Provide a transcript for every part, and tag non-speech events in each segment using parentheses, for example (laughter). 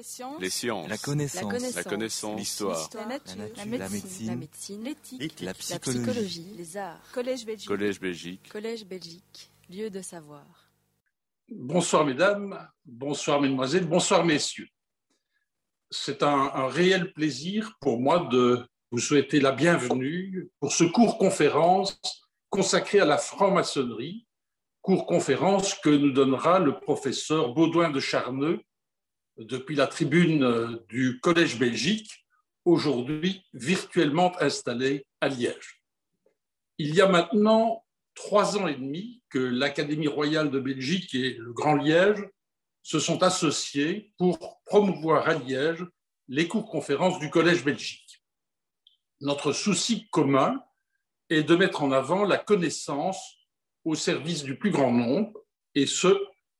Les sciences. Les sciences. La connaissance. La connaissance. L'histoire. La nature. La La médecine. médecine. L'éthique. La La psychologie. psychologie. Les arts. Collège Belgique. Collège Belgique. Collège Belgique. Lieu de savoir. Bonsoir mesdames, bonsoir mesdemoiselles, bonsoir messieurs. C'est un, un réel plaisir pour moi de vous souhaiter la bienvenue pour ce cours conférence consacré à la franc-maçonnerie, cours conférence que nous donnera le professeur Baudouin de Charneux depuis la tribune euh, du Collège Belgique, aujourd'hui virtuellement installé à Liège. Il y a maintenant trois ans et demi que l'Académie royale de Belgique et le Grand Liège se sont associés pour promouvoir à Liège les cours-conférences du Collège Belgique. Notre souci commun est de mettre en avant la connaissance au service du plus grand nombre, et ce,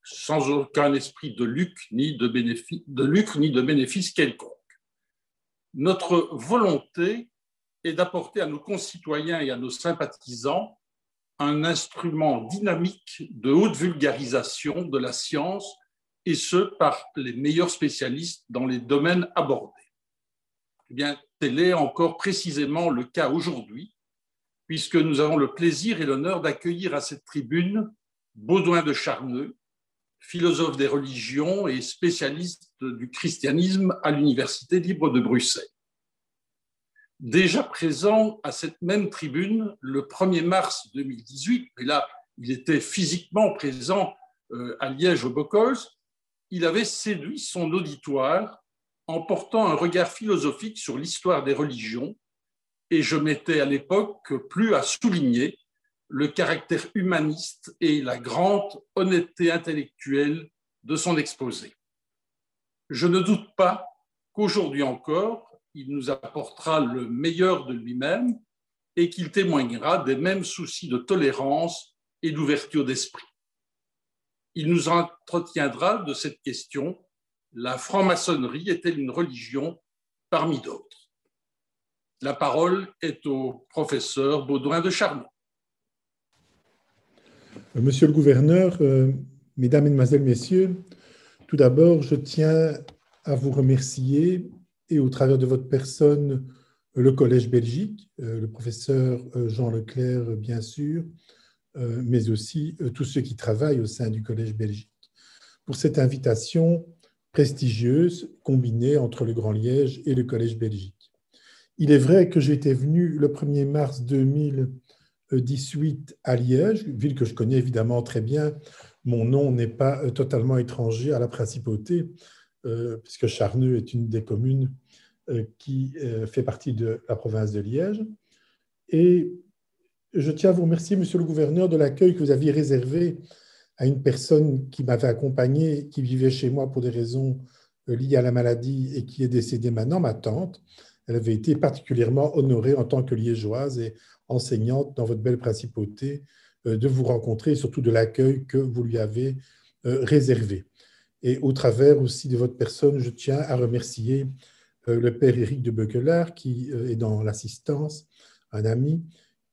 sans aucun esprit de lucre ni de bénéfice, de lucre, ni de bénéfice quelconque. Notre volonté est d'apporter à nos concitoyens et à nos sympathisants un instrument dynamique de haute vulgarisation de la science, et ce, par les meilleurs spécialistes dans les domaines abordés. Eh bien, tel est encore précisément le cas aujourd'hui, puisque nous avons le plaisir et l'honneur d'accueillir à cette tribune Baudouin de Charneux, philosophe des religions et spécialiste du christianisme à l'Université libre de Bruxelles. Déjà présent à cette même tribune le 1er mars 2018, mais là, il était physiquement présent euh, à Liège au Bocols, il avait séduit son auditoire en portant un regard philosophique sur l'histoire des religions, et je m'étais à l'époque plus à souligner le caractère humaniste et la grande honnêteté intellectuelle de son exposé. Je ne doute pas qu'aujourd'hui encore, il nous apportera le meilleur de lui-même et qu'il témoignera des mêmes soucis de tolérance et d'ouverture d'esprit. Il nous entretiendra de cette question, la franc-maçonnerie est-elle une religion parmi d'autres? La parole est au professeur Baudouin de Charmont. Monsieur le gouverneur, euh, mesdames, mesdemoiselles, messieurs, tout d'abord, je tiens à vous remercier et au travers de votre personne, le Collège Belgique, euh, le professeur euh, Jean Leclerc, bien sûr, euh, mais aussi euh, tous ceux qui travaillent au sein du Collège Belgique, pour cette invitation prestigieuse combinée entre le Grand Liège et le Collège Belgique. Il est vrai que j'étais venu le 1er mars 2018 à Liège, ville que je connais évidemment très bien. Mon nom n'est pas euh, totalement étranger à la principauté, euh, puisque Charneux est une des communes euh, qui fait partie de la province de Liège. Et je tiens à vous remercier, monsieur le gouverneur, de l'accueil que vous aviez réservé à une personne qui m'avait accompagné, qui vivait chez moi pour des raisons liées à la maladie et qui est décédée maintenant, ma tante. Elle avait été particulièrement honorée en tant que liégeoise et enseignante dans votre belle principauté euh, de vous rencontrer et surtout de l'accueil que vous lui avez euh, réservé. Et au travers aussi de votre personne, je tiens à remercier euh, le père Éric de Beuquelard qui est dans l'assistance, un ami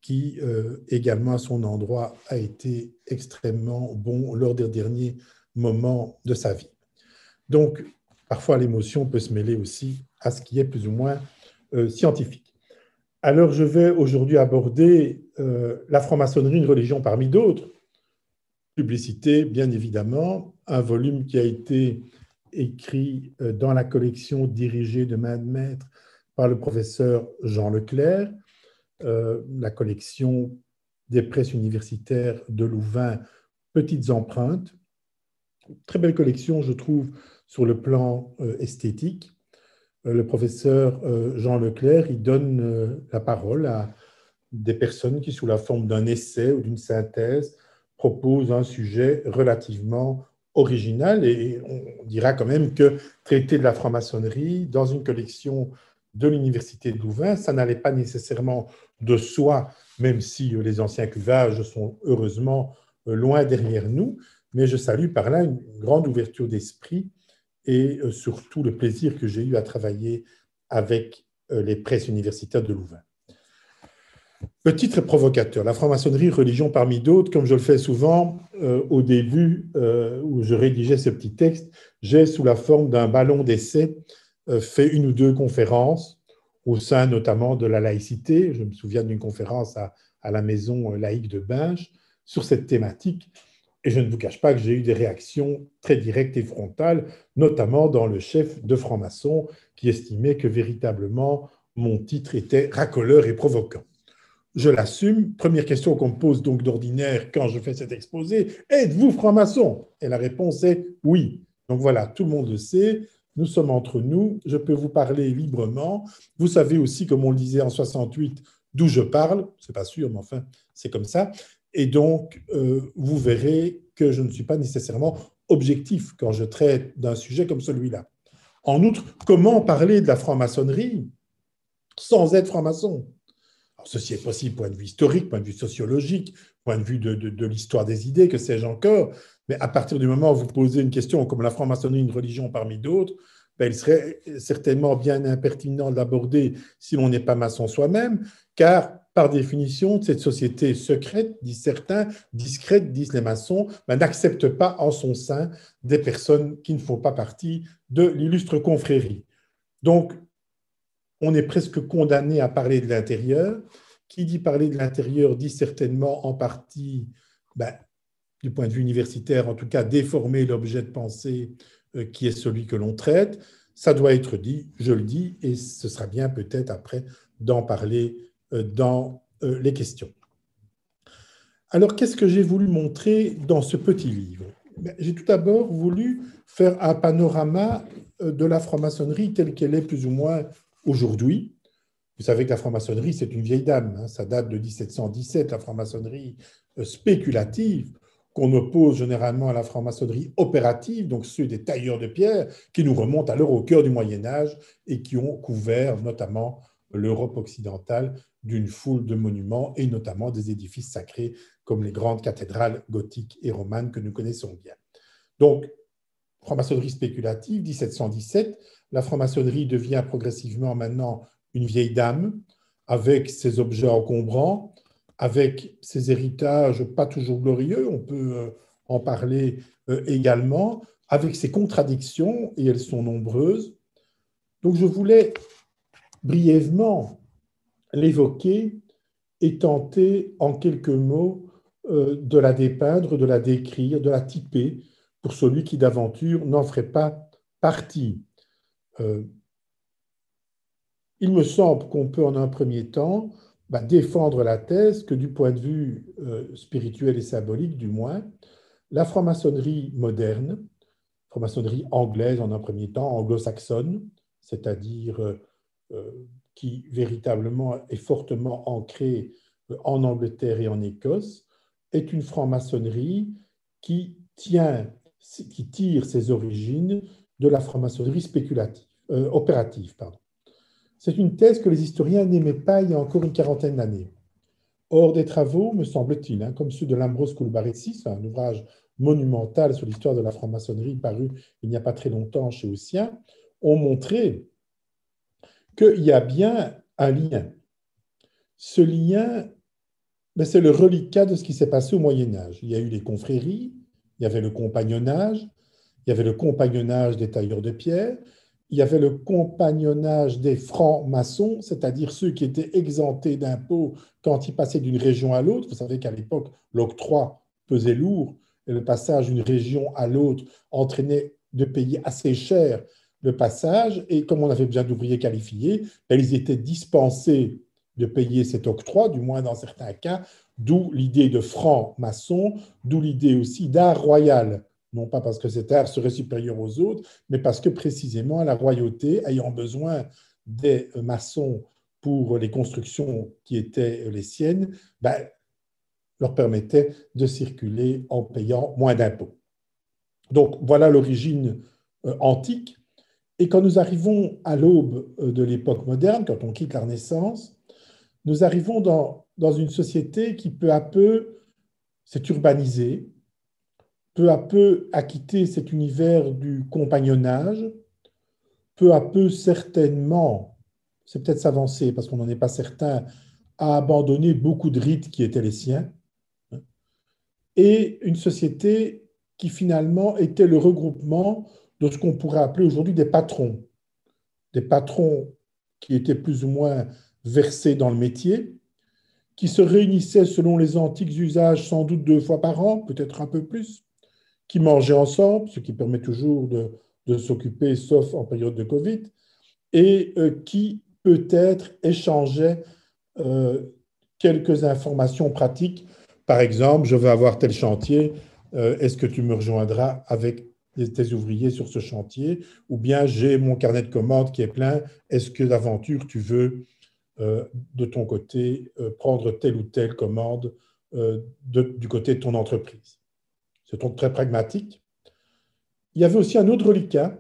qui également à son endroit a été extrêmement bon lors des derniers moments de sa vie. Donc, parfois l'émotion peut se mêler aussi à ce qui est plus ou moins scientifique. Alors, je vais aujourd'hui aborder euh, la franc-maçonnerie, une religion parmi d'autres. Publicité, bien évidemment, un volume qui a été écrit euh, dans la collection dirigée de main de maître par le professeur Jean Leclerc, euh, la collection des presses universitaires de Louvain, Petites empreintes. Très belle collection, je trouve, sur le plan esthétique. Euh, le professeur euh, Jean Leclerc, il donne euh, la parole à des personnes qui, sous la forme d'un essai ou d'une synthèse, proposent un sujet relativement original. Et on dira quand même que traiter de la franc-maçonnerie dans une collection de l'Université de Louvain, ça n'allait pas nécessairement de soi, même si les anciens cuvages sont heureusement loin derrière nous. Mais je salue par là une grande ouverture d'esprit et euh, surtout le plaisir que j'ai eu à travailler avec euh, les presses universitaires de Louvain. Le titre provocateur. La franc-maçonnerie, religion parmi d'autres, comme je le fais souvent euh, au début où je rédigeais ce petit texte, j'ai sous la forme d'un ballon d'essai fait une ou deux conférences au sein notamment de la laïcité. Je me souviens d'une conférence à, à, la maison laïque de Binge sur cette thématique. Et je ne vous cache pas que j'ai eu des réactions très directes et frontales, notamment dans le chef de franc-maçon qui estimait que véritablement mon titre était racoleur et provoquant je l'assume. Première question qu'on me pose donc d'ordinaire quand je fais cet exposé, êtes-vous franc-maçon? Et la réponse est oui. Donc voilà, tout le monde le sait, nous sommes entre nous, je peux vous parler librement. Vous savez aussi, comme on le disait en 68, d'où je parle, c'est pas sûr, mais enfin, c'est comme ça. Et donc, euh, vous verrez que je ne suis pas nécessairement objectif quand je traite d'un sujet comme celui-là. En outre, comment parler de la franc-maçonnerie sans être franc-maçon? Ceci est possible point de vue historique, point de vue sociologique, point de vue de, l'histoire des idées, que sais-je encore. Mais à partir du moment où vous posez une question comme la franc-maçonnerie, une religion parmi d'autres, ben, il serait certainement bien impertinent d'aborder si l'on n'est pas maçon soi-même, car par définition, cette société secrète, disent certains, discrète, disent les maçons, n'accepte pas en son sein des personnes qui ne font pas partie de l'illustre confrérie. Donc, on est presque condamné à parler de l'intérieur. Qui dit parler de l'intérieur dit certainement en partie, ben, du point de vue universitaire, en tout cas, déformer l'objet de pensée euh, qui est celui que l'on traite. Ça doit être dit, je le dis, et ce sera bien peut-être après d'en parler dans euh, les questions. Alors, qu'est-ce que j'ai voulu montrer dans ce petit livre? Ben, J'ai tout d'abord voulu faire un panorama de la franc-maçonnerie telle qu'elle est plus ou moins aujourd'hui. Vous savez que la franc-maçonnerie, c'est une vieille dame. Hein. ça date de 1717, la franc-maçonnerie euh, spéculative, qu'on oppose généralement à la franc-maçonnerie opérative, donc ceux des tailleurs de pierre, qui nous remontent alors au cœur du Moyen Âge et qui ont couvert notamment l'Europe occidentale d'une foule de monuments et notamment des édifices sacrés comme les grandes cathédrales gothiques et romanes que nous connaissons bien. Donc, franc-maçonnerie spéculative, 1717, la franc-maçonnerie devient progressivement maintenant une vieille dame avec ses objets encombrants, avec ses héritages pas toujours glorieux, on peut euh, en parler euh, également, avec ses contradictions, et elles sont nombreuses. Donc je voulais brièvement l'évoquer et tenter en quelques mots euh, de la dépeindre, de la décrire, de la typer pour celui qui d'aventure n'en ferait pas partie. Euh, il me semble qu'on peut en un premier temps bah, défendre la thèse que du point de vue euh, spirituel et symbolique, du moins, la franc-maçonnerie moderne, franc-maçonnerie anglaise en un premier temps, anglo-saxonne, c'est-à-dire qui véritablement est fortement ancrée en Angleterre et en Écosse, est une franc-maçonnerie qui tient, qui tire ses origines de la franc-maçonnerie spéculative. Euh, opérative. Pardon. C'est une thèse que les historiens n'aimaient pas il y a encore une quarantaine d'années. Or, des travaux, me semble-t-il, hein, comme ceux de Lambros Koulbaritsis, un ouvrage monumental sur l'histoire de la franc-maçonnerie paru il n'y a pas très longtemps chez Ossien, ont montré qu'il y a bien un lien. Ce lien, ben, c'est le reliquat de ce qui s'est passé au Moyen Âge. Il y a eu les confréries, il y avait le compagnonnage, il y avait le compagnonnage des tailleurs de pierre, il y avait le compagnonnage des francs-maçons, c'est-à-dire ceux qui étaient exemptés d'impôts quand ils passaient d'une région à l'autre. Vous savez qu'à l'époque, l'octroi pesait lourd et le passage d'une région à l'autre entraînait de payer assez cher le passage. Et comme on avait besoin d'ouvriers qualifiés, ben, ils étaient dispensés de payer cet octroi, du moins dans certains cas, d'où l'idée de franc-maçon, d'où l'idée aussi d'art royal non pas parce que cet art serait supérieur aux autres, mais parce que précisément la royauté, ayant besoin des maçons pour les constructions qui étaient les siennes, ben, leur permettait de circuler en payant moins d'impôts. Donc voilà l'origine euh, antique. Et quand nous arrivons à l'aube euh, de l'époque moderne, quand on quitte la Renaissance, nous arrivons dans, dans une société qui peu à peu s'est urbanisée, peu à peu a quitté cet univers du compagnonnage, peu à peu certainement, c'est peut-être s'avancer parce qu'on n'en est pas certain, a abandonné beaucoup de rites qui étaient les siens, hein, et une société qui finalement était le regroupement de ce qu'on pourrait appeler aujourd'hui des patrons. Des patrons qui étaient plus ou moins versés dans le métier, qui se réunissaient selon les antiques usages sans doute deux fois par an, peut-être un peu plus, qui mangeaient ensemble, ce qui permet toujours de, s'occuper, sauf en période de Covid, et euh, qui peut-être échangeaient euh, quelques informations pratiques. Par exemple, je veux avoir tel chantier, euh, est-ce que tu me rejoindras avec tes ouvriers sur ce chantier Ou bien j'ai mon carnet de commandes qui est plein, est-ce que d'aventure tu veux euh, de ton côté euh, prendre telle ou telle commande du côté de ton entreprise? C'est donc très pragmatique. Il y avait aussi un autre reliquat,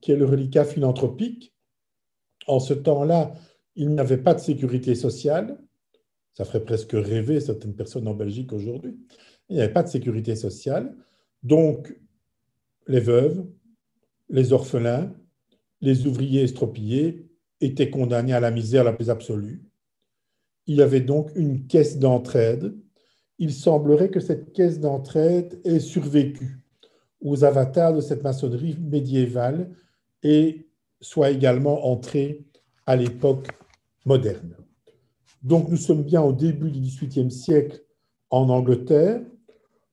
qui est le reliquat philanthropique. En ce temps-là, il n'y avait pas de sécurité sociale. Ça ferait presque rêver certaines personnes en Belgique aujourd'hui il n'y avait pas de sécurité sociale. Donc, les veuves, les orphelins, les ouvriers estropillés étaient condamnés à la misère la plus absolue. Il y avait donc une caisse d'entraide. Il semblerait que cette caisse d'entraide ait survécu aux avatars de cette maçonnerie médiévale et soit également entrée à l'époque moderne. Donc nous sommes bien au début du XVIIIe siècle en Angleterre,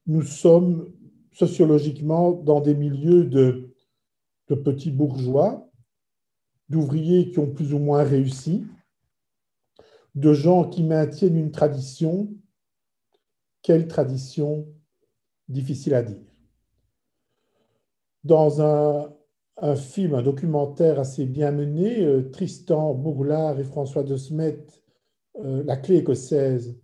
nous sommes sociologiquement dans des milieux de, petits bourgeois, d'ouvriers qui ont plus ou moins réussi, de gens qui maintiennent une tradition. Quelle tradition Difficile à dire. Dans un, film, un documentaire assez bien mené, euh, Tristan Bourlard et François de Smet, euh, La clé écossaise,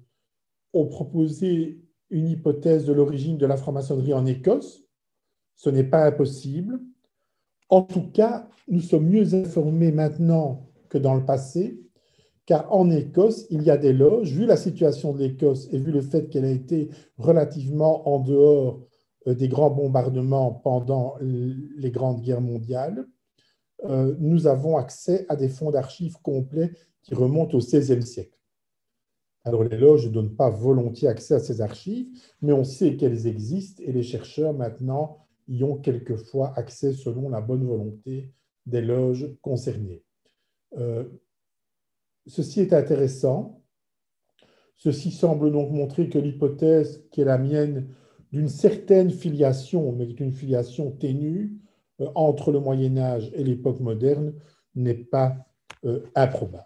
ont proposé une hypothèse de l'origine de la franc-maçonnerie en Écosse. Ce n'est pas impossible. En tout cas, nous sommes mieux informés maintenant que dans le passé, car en Écosse, il y a des loges. Vu la situation de l'Écosse et vu le fait qu'elle a été relativement en dehors euh, des grands bombardements pendant les grandes guerres mondiales, euh, nous avons accès à des fonds d'archives complets qui remontent au XVIe siècle. Alors les loges ne donnent pas volontiers accès à ces archives, mais on sait qu'elles existent et les chercheurs maintenant y ont quelquefois accès selon la bonne volonté des loges concernées. Euh, ceci est intéressant. Ceci semble donc montrer que l'hypothèse qui est la mienne d'une certaine filiation, mais qui est une filiation ténue euh, entre le Moyen Âge et l'époque moderne, n'est pas euh, improbable.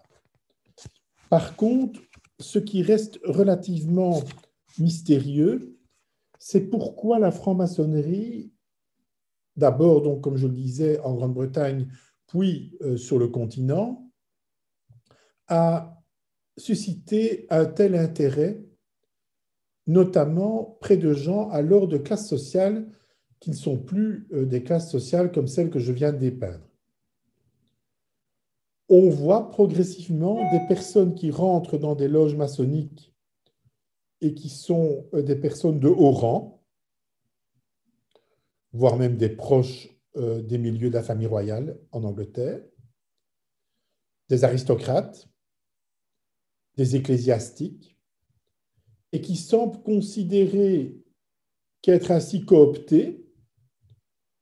Par contre, ce qui reste relativement mystérieux, c'est pourquoi la franc-maçonnerie, d'abord, donc, comme je le disais, en Grande-Bretagne, puis euh, sur le continent, a suscité un tel intérêt, notamment près de gens alors de classes sociales qui ne sont plus euh, des classes sociales comme celles que je viens de dépeindre on voit progressivement des personnes qui rentrent dans des loges maçonniques et qui sont euh, des personnes de haut rang, voire même des proches euh, des milieux de la famille royale en Angleterre, des aristocrates, des ecclésiastiques, et qui semblent considérer qu'être ainsi coopté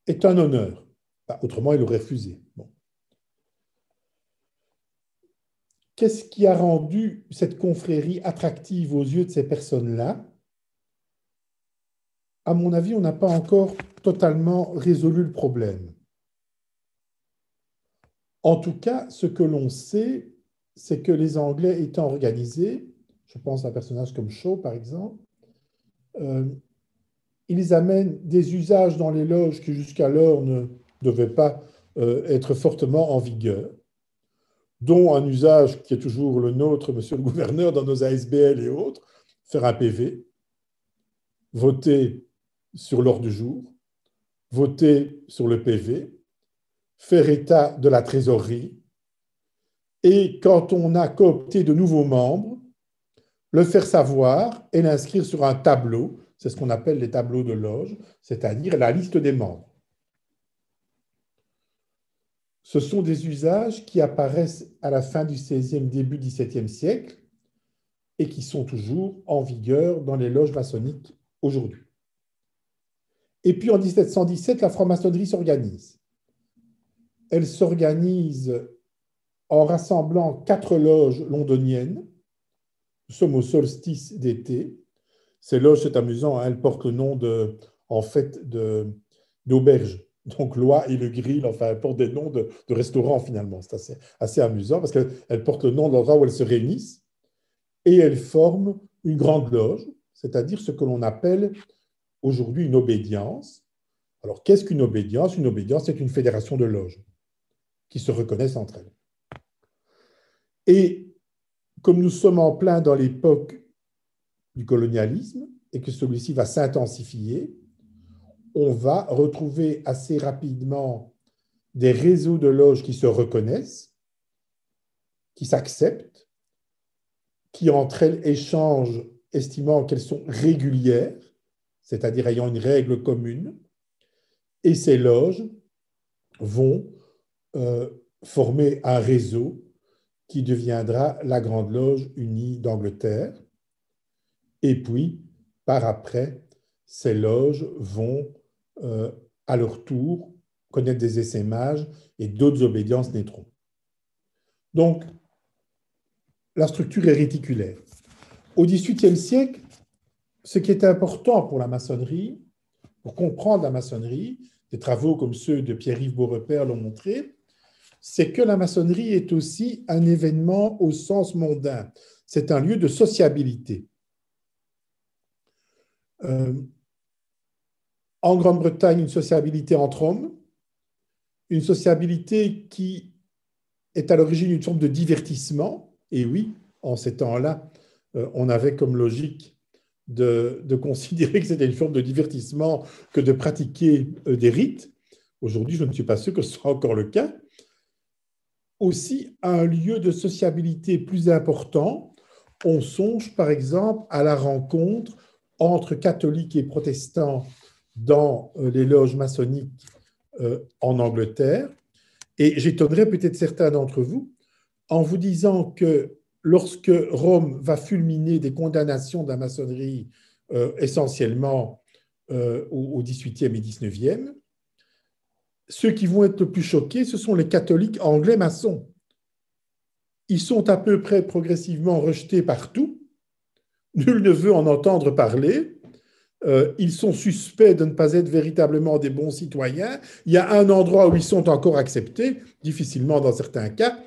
est un honneur. Bah, autrement, ils l'auraient refusé. Qu'est-ce qui a rendu cette confrérie attractive aux yeux de ces personnes-là? À mon avis, on n'a pas encore totalement résolu le problème. En tout cas, ce que l'on sait, c'est que les Anglais étant organisés, je pense à un personnage comme Shaw par exemple, euh, ils amènent des usages dans les loges qui jusqu'alors ne devaient pas euh, être fortement en vigueur dont un usage qui est toujours le nôtre, monsieur le gouverneur, dans nos ASBL et autres, faire un PV, voter sur l'ordre du jour, voter sur le PV, faire état de la trésorerie, et quand on a coopté de nouveaux membres, le faire savoir et l'inscrire sur un tableau, c'est ce qu'on appelle les tableaux de loge, c'est-à-dire la liste des membres. Ce sont des usages qui apparaissent à la fin du XVIe, début XVIIe siècle, et qui sont toujours en vigueur dans les loges maçonniques aujourd'hui. Et puis en 1717, la franc-maçonnerie s'organise. Elle s'organise en rassemblant quatre loges londoniennes. Nous sommes au solstice d'été. Ces loges, c'est amusant, hein, elles portent le nom de, en fait, d'auberge. Donc, l'Oie et le Grill, enfin, elles portent des noms de, restaurants finalement. C'est assez, assez, amusant parce qu'elles portent le nom de l'endroit où elles se réunissent et elles forment une grande loge, c'est-à-dire ce que l'on appelle aujourd'hui une obédience. Alors, qu'est-ce qu'une obédience? Une obédience, c'est une fédération de loges qui se reconnaissent entre elles. Et comme nous sommes en plein dans l'époque du colonialisme et que celui-ci va s'intensifier, on va retrouver assez rapidement des réseaux de loges qui se reconnaissent, qui s'acceptent, qui entre elles échangent, estimant qu'elles sont régulières, c'est-à-dire ayant une règle commune, et ces loges vont euh, former un réseau qui deviendra la Grande Loge unie d'Angleterre. Et puis, par après, ces loges vont euh, à leur tour connaître des essaimages et d'autres obédiences naîtront. Donc, la structure est réticulaire. Au XVIIIe siècle, ce qui est important pour la maçonnerie, pour comprendre la maçonnerie, des travaux comme ceux de Pierre-Yves Beaurepaire l'ont montré, c'est que la maçonnerie est aussi un événement au sens mondain. C'est un lieu de sociabilité. Euh, en Grande-Bretagne, une sociabilité entre hommes, une sociabilité qui est à l'origine d'une forme de divertissement. Et oui, en ces temps-là, euh, on avait comme logique de, considérer que c'était une forme de divertissement que de pratiquer euh, des rites. Aujourd'hui, je ne suis pas sûr que ce soit encore le cas. Aussi, un lieu de sociabilité plus important, on songe par exemple à la rencontre entre catholiques et protestants dans euh, les loges maçonniques euh, en Angleterre. Et j'étonnerais peut-être certains d'entre vous en vous disant que lorsque Rome va fulminer des condamnations de la maçonnerie euh, essentiellement au XVIIIe et XIXe, ceux qui vont être le plus choqués, ce sont les catholiques anglais maçons. Ils sont à peu près progressivement rejetés partout. Nul ne veut en entendre parler. Euh, ils sont suspects de ne pas être véritablement des bons citoyens. Il y a un endroit où ils sont encore acceptés, difficilement dans certains cas,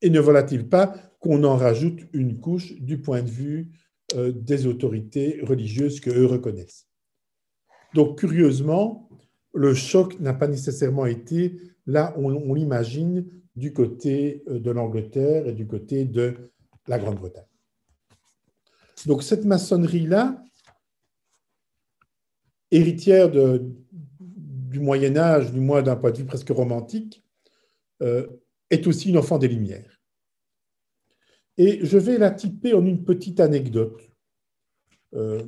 et ne voilà-t-il pas qu'on en rajoute une couche du point de vue euh, des autorités religieuses que eux reconnaissent. Donc, curieusement, le choc n'a pas nécessairement été, là, on, on l'imagine, du côté euh, de l'Angleterre et du côté de la Grande-Bretagne. Donc, cette maçonnerie-là, héritière du Moyen Âge, du moins d'un point de vue presque romantique, euh, est aussi une enfant des Lumières. Et je vais la typer en une petite anecdote euh,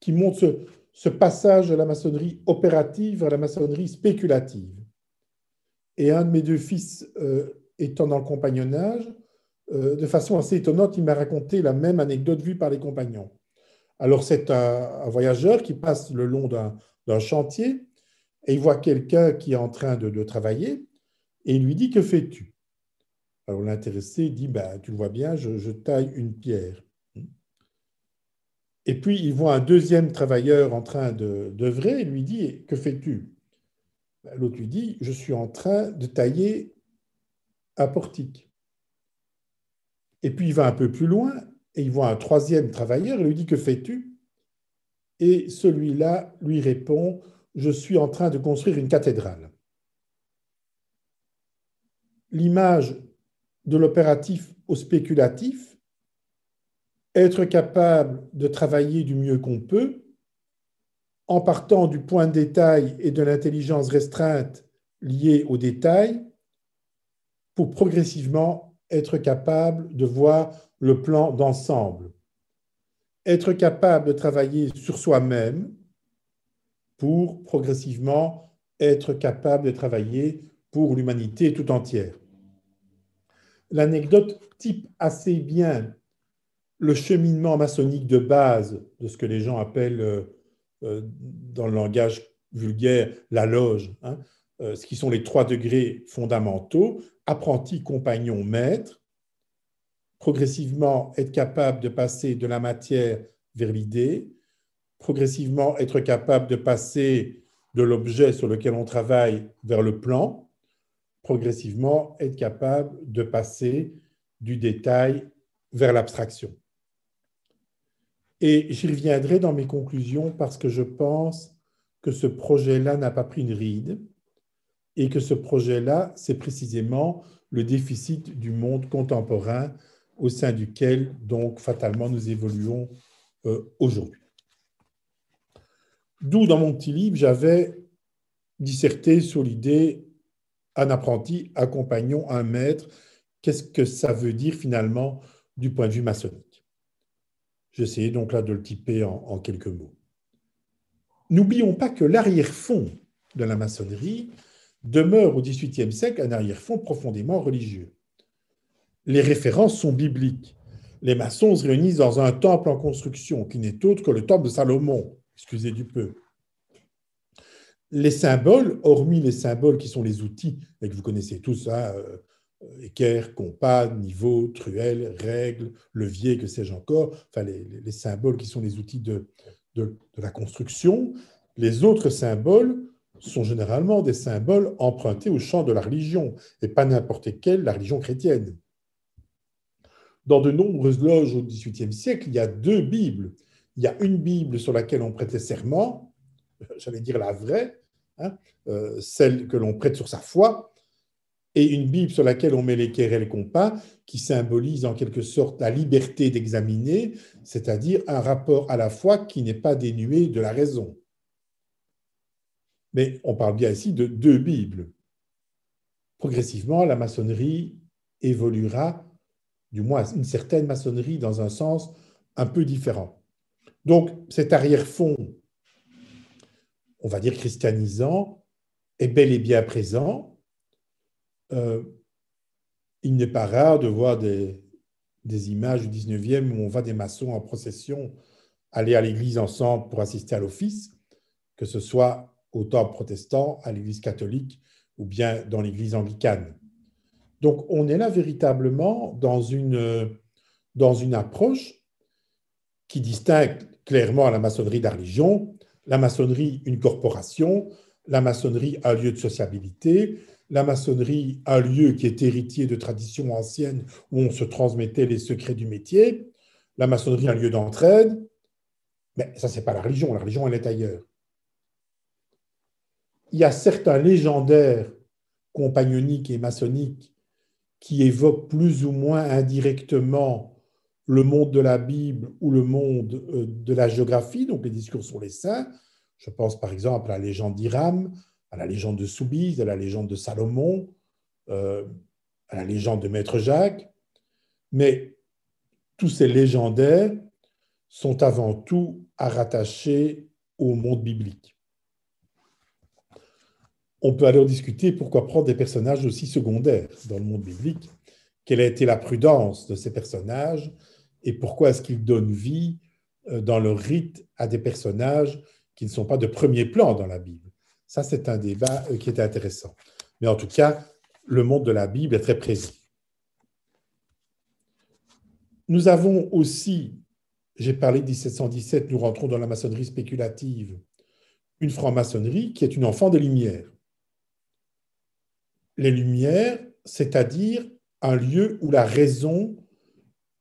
qui montre ce, passage de la maçonnerie opérative à la maçonnerie spéculative. Et un de mes deux fils euh, étant dans le compagnonnage, de façon assez étonnante, il m'a raconté la même anecdote vue par les compagnons. Alors, c'est un, voyageur qui passe le long d'un chantier et il voit quelqu'un qui est en train de, travailler et il lui dit Que fais-tu? Alors, l'intéressé dit ben, Tu le vois bien, je, taille une pierre. Et puis, il voit un deuxième travailleur en train d'œuvrer et lui dit Que fais-tu? Ben, L'autre lui dit Je suis en train de tailler un portique. Et puis, il va un peu plus loin et il voit un troisième travailleur et lui dit Que fais-tu? Et celui-là lui répond Je suis en train de construire une cathédrale. L'image de l'opératif au spéculatif, être capable de travailler du mieux qu'on peut, en partant du point de détail et de l'intelligence restreinte liée au détail, pour progressivement être capable de voir le plan d'ensemble. Être capable de travailler sur soi-même pour progressivement être capable de travailler pour l'humanité tout entière. L'anecdote type assez bien le cheminement maçonnique de base de ce que les gens appellent euh, euh, dans le langage vulgaire la loge, hein, ce qui sont les trois degrés fondamentaux, apprenti, compagnon, maître, progressivement être capable de passer de la matière vers l'idée, progressivement être capable de passer de l'objet sur lequel on travaille vers le plan, progressivement être capable de passer du détail vers l'abstraction. Et j'y reviendrai dans mes conclusions parce que je pense que ce projet-là n'a pas pris une ride et que ce projet-là, c'est précisément le déficit du monde contemporain au sein duquel, donc, fatalement, nous évoluons euh, aujourd'hui. D'où, dans mon petit livre, j'avais disserté sur l'idée un apprenti, un compagnon, un maître. Qu'est-ce que ça veut dire finalement du point de vue maçonnique? J'essayais donc là de le typer en quelques mots. N'oublions pas que l'arrière-fond de la maçonnerie demeure au XVIIIe siècle un arrière-fond profondément religieux. Les références sont bibliques. Les maçons se réunissent dans un temple en construction qui n'est autre que le temple de Salomon, excusez du peu. Les symboles, hormis les symboles qui sont les outils, et que vous connaissez tous, hein, euh, équerre, compas, niveau, truelle, règle, levier, que sais-je encore, enfin les, symboles qui sont les outils de, la construction, les autres symboles sont généralement des symboles empruntés au champ de la religion, et pas n'importe quelle, la religion chrétienne. Dans de nombreuses loges au XVIIIe siècle, il y a deux Bibles. Il y a une Bible sur laquelle on prêtait serment, (laughs) j'allais dire la vraie, hein, euh, celle que l'on prête sur sa foi, et une Bible sur laquelle on met les le compas, qui symbolise en quelque sorte la liberté d'examiner, c'est-à-dire un rapport à la foi qui n'est pas dénué de la raison. Mais on parle bien ici de deux Bibles. Progressivement, la maçonnerie évoluera, du moins une certaine maçonnerie, dans un sens un peu différent. Donc cet arrière-fond, on va dire christianisant, est bel et bien présent, euh, il n'est pas rare de voir des, images du 19e où on voit des maçons en procession aller à l'église ensemble pour assister à l'office, que ce soit au temple protestant, à l'église catholique ou bien dans l'église anglicane. Donc on est là véritablement dans une, dans une approche qui distingue clairement la maçonnerie de la religion, la maçonnerie une corporation, la maçonnerie un lieu de sociabilité, la maçonnerie, un lieu qui est héritier de traditions anciennes où on se transmettait les secrets du métier, la maçonnerie, un lieu d'entraide, mais ça, c'est pas la religion, la religion, elle est ailleurs. Il y a certains légendaires compagnoniques et maçonniques qui évoquent plus ou moins indirectement le monde de la Bible ou le monde euh, de la géographie, donc les discours sur les saints. Je pense par exemple à la légende d'Iram, à la légende de Soubise, à la légende de Salomon, euh, à la légende de Maître Jacques. Mais tous ces légendaires sont avant tout à rattacher au monde biblique. On peut alors discuter pourquoi prendre des personnages aussi secondaires dans le monde biblique, quelle a été la prudence de ces personnages et pourquoi est-ce qu'ils donnent vie euh, dans leur rite à des personnages qui ne sont pas de premier plan dans la Bible? Ça, c'est un débat euh, qui est intéressant. Mais en tout cas, le monde de la Bible est très présent. Nous avons aussi, j'ai parlé de 1717, nous rentrons dans la maçonnerie spéculative, une franc-maçonnerie qui est une enfant des Lumières. Les Lumières, c'est-à-dire un lieu où la raison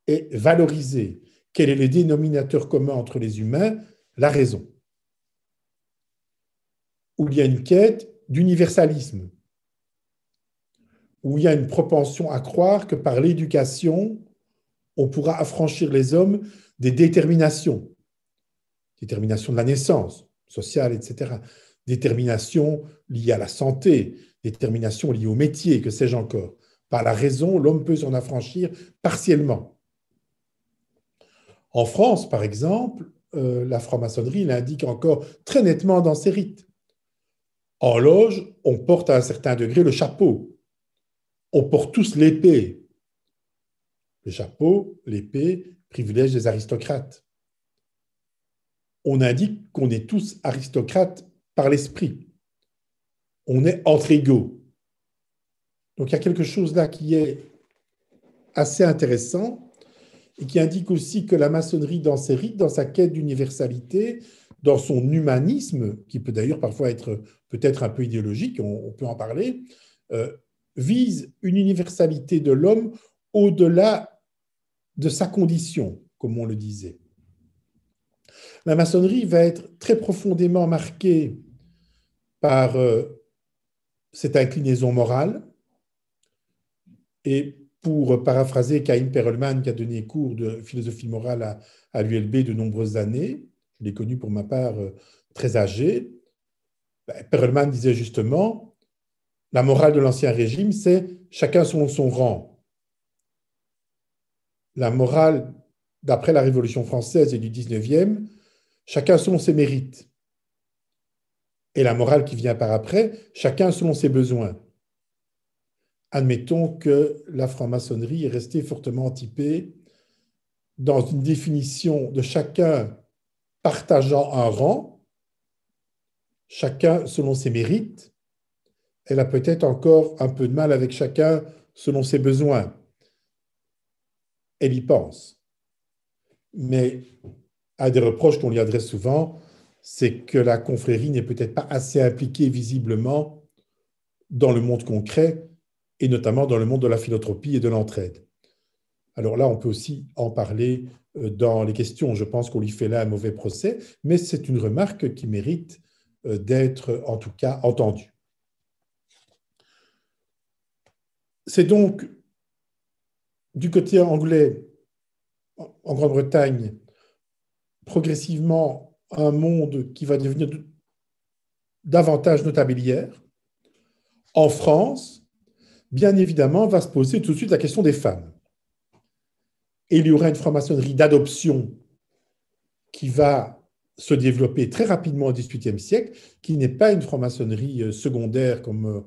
est valorisée. Quel est le dénominateur commun entre les humains? La raison où il y a une quête d'universalisme, où il y a une propension à croire que par l'éducation, on pourra affranchir les hommes des déterminations, déterminations de la naissance, sociale, etc., déterminations liées à la santé, déterminations liées au métier, que sais-je encore. Par la raison, l'homme peut s'en affranchir partiellement. En France, par exemple, euh, la franc-maçonnerie l'indique encore très nettement dans ses rites. En loge, on porte à un certain degré le chapeau. On porte tous l'épée. Le chapeau, l'épée privilège des aristocrates. On indique qu'on est tous aristocrates par l'esprit. On est entre égaux. Donc il y a quelque chose là qui est assez intéressant et qui indique aussi que la maçonnerie, dans ses rites, dans sa quête d'universalité, dans son humanisme, qui peut d'ailleurs parfois être peut-être un peu idéologique, on, peut en parler, euh, vise une universalité de l'homme au-delà de sa condition, comme on le disait. La maçonnerie va être très profondément marquée par euh, cette inclinaison morale. Et pour paraphraser Caïm Perelman, qui a donné cours de philosophie morale à, l'ULB de nombreuses années, je l'ai connu pour ma part euh, très âgé, ben, Perelman disait justement, la morale de l'Ancien Régime, c'est chacun selon son rang. La morale, d'après la Révolution française et du 19e, chacun selon ses mérites. Et la morale qui vient par après, chacun selon ses besoins. Admettons que la franc-maçonnerie est restée fortement typée dans une définition de chacun partageant un rang, chacun selon ses mérites, elle a peut-être encore un peu de mal avec chacun selon ses besoins. Elle y pense. Mais un des reproches qu'on lui adresse souvent, c'est que la confrérie n'est peut-être pas assez impliquée visiblement dans le monde concret, et notamment dans le monde de la philanthropie et de l'entraide. Alors là, on peut aussi en parler euh, dans les questions. Je pense qu'on lui fait là un mauvais procès, mais c'est une remarque qui mérite euh, d'être en tout cas entendue. C'est donc du côté anglais, en Grande-Bretagne, progressivement un monde qui va devenir davantage notabilière. En France, bien évidemment, va se poser tout de suite la question des femmes. Et il y aura une franc-maçonnerie d'adoption qui va se développer très rapidement au XVIIIe siècle, qui n'est pas une franc-maçonnerie euh, secondaire comme euh,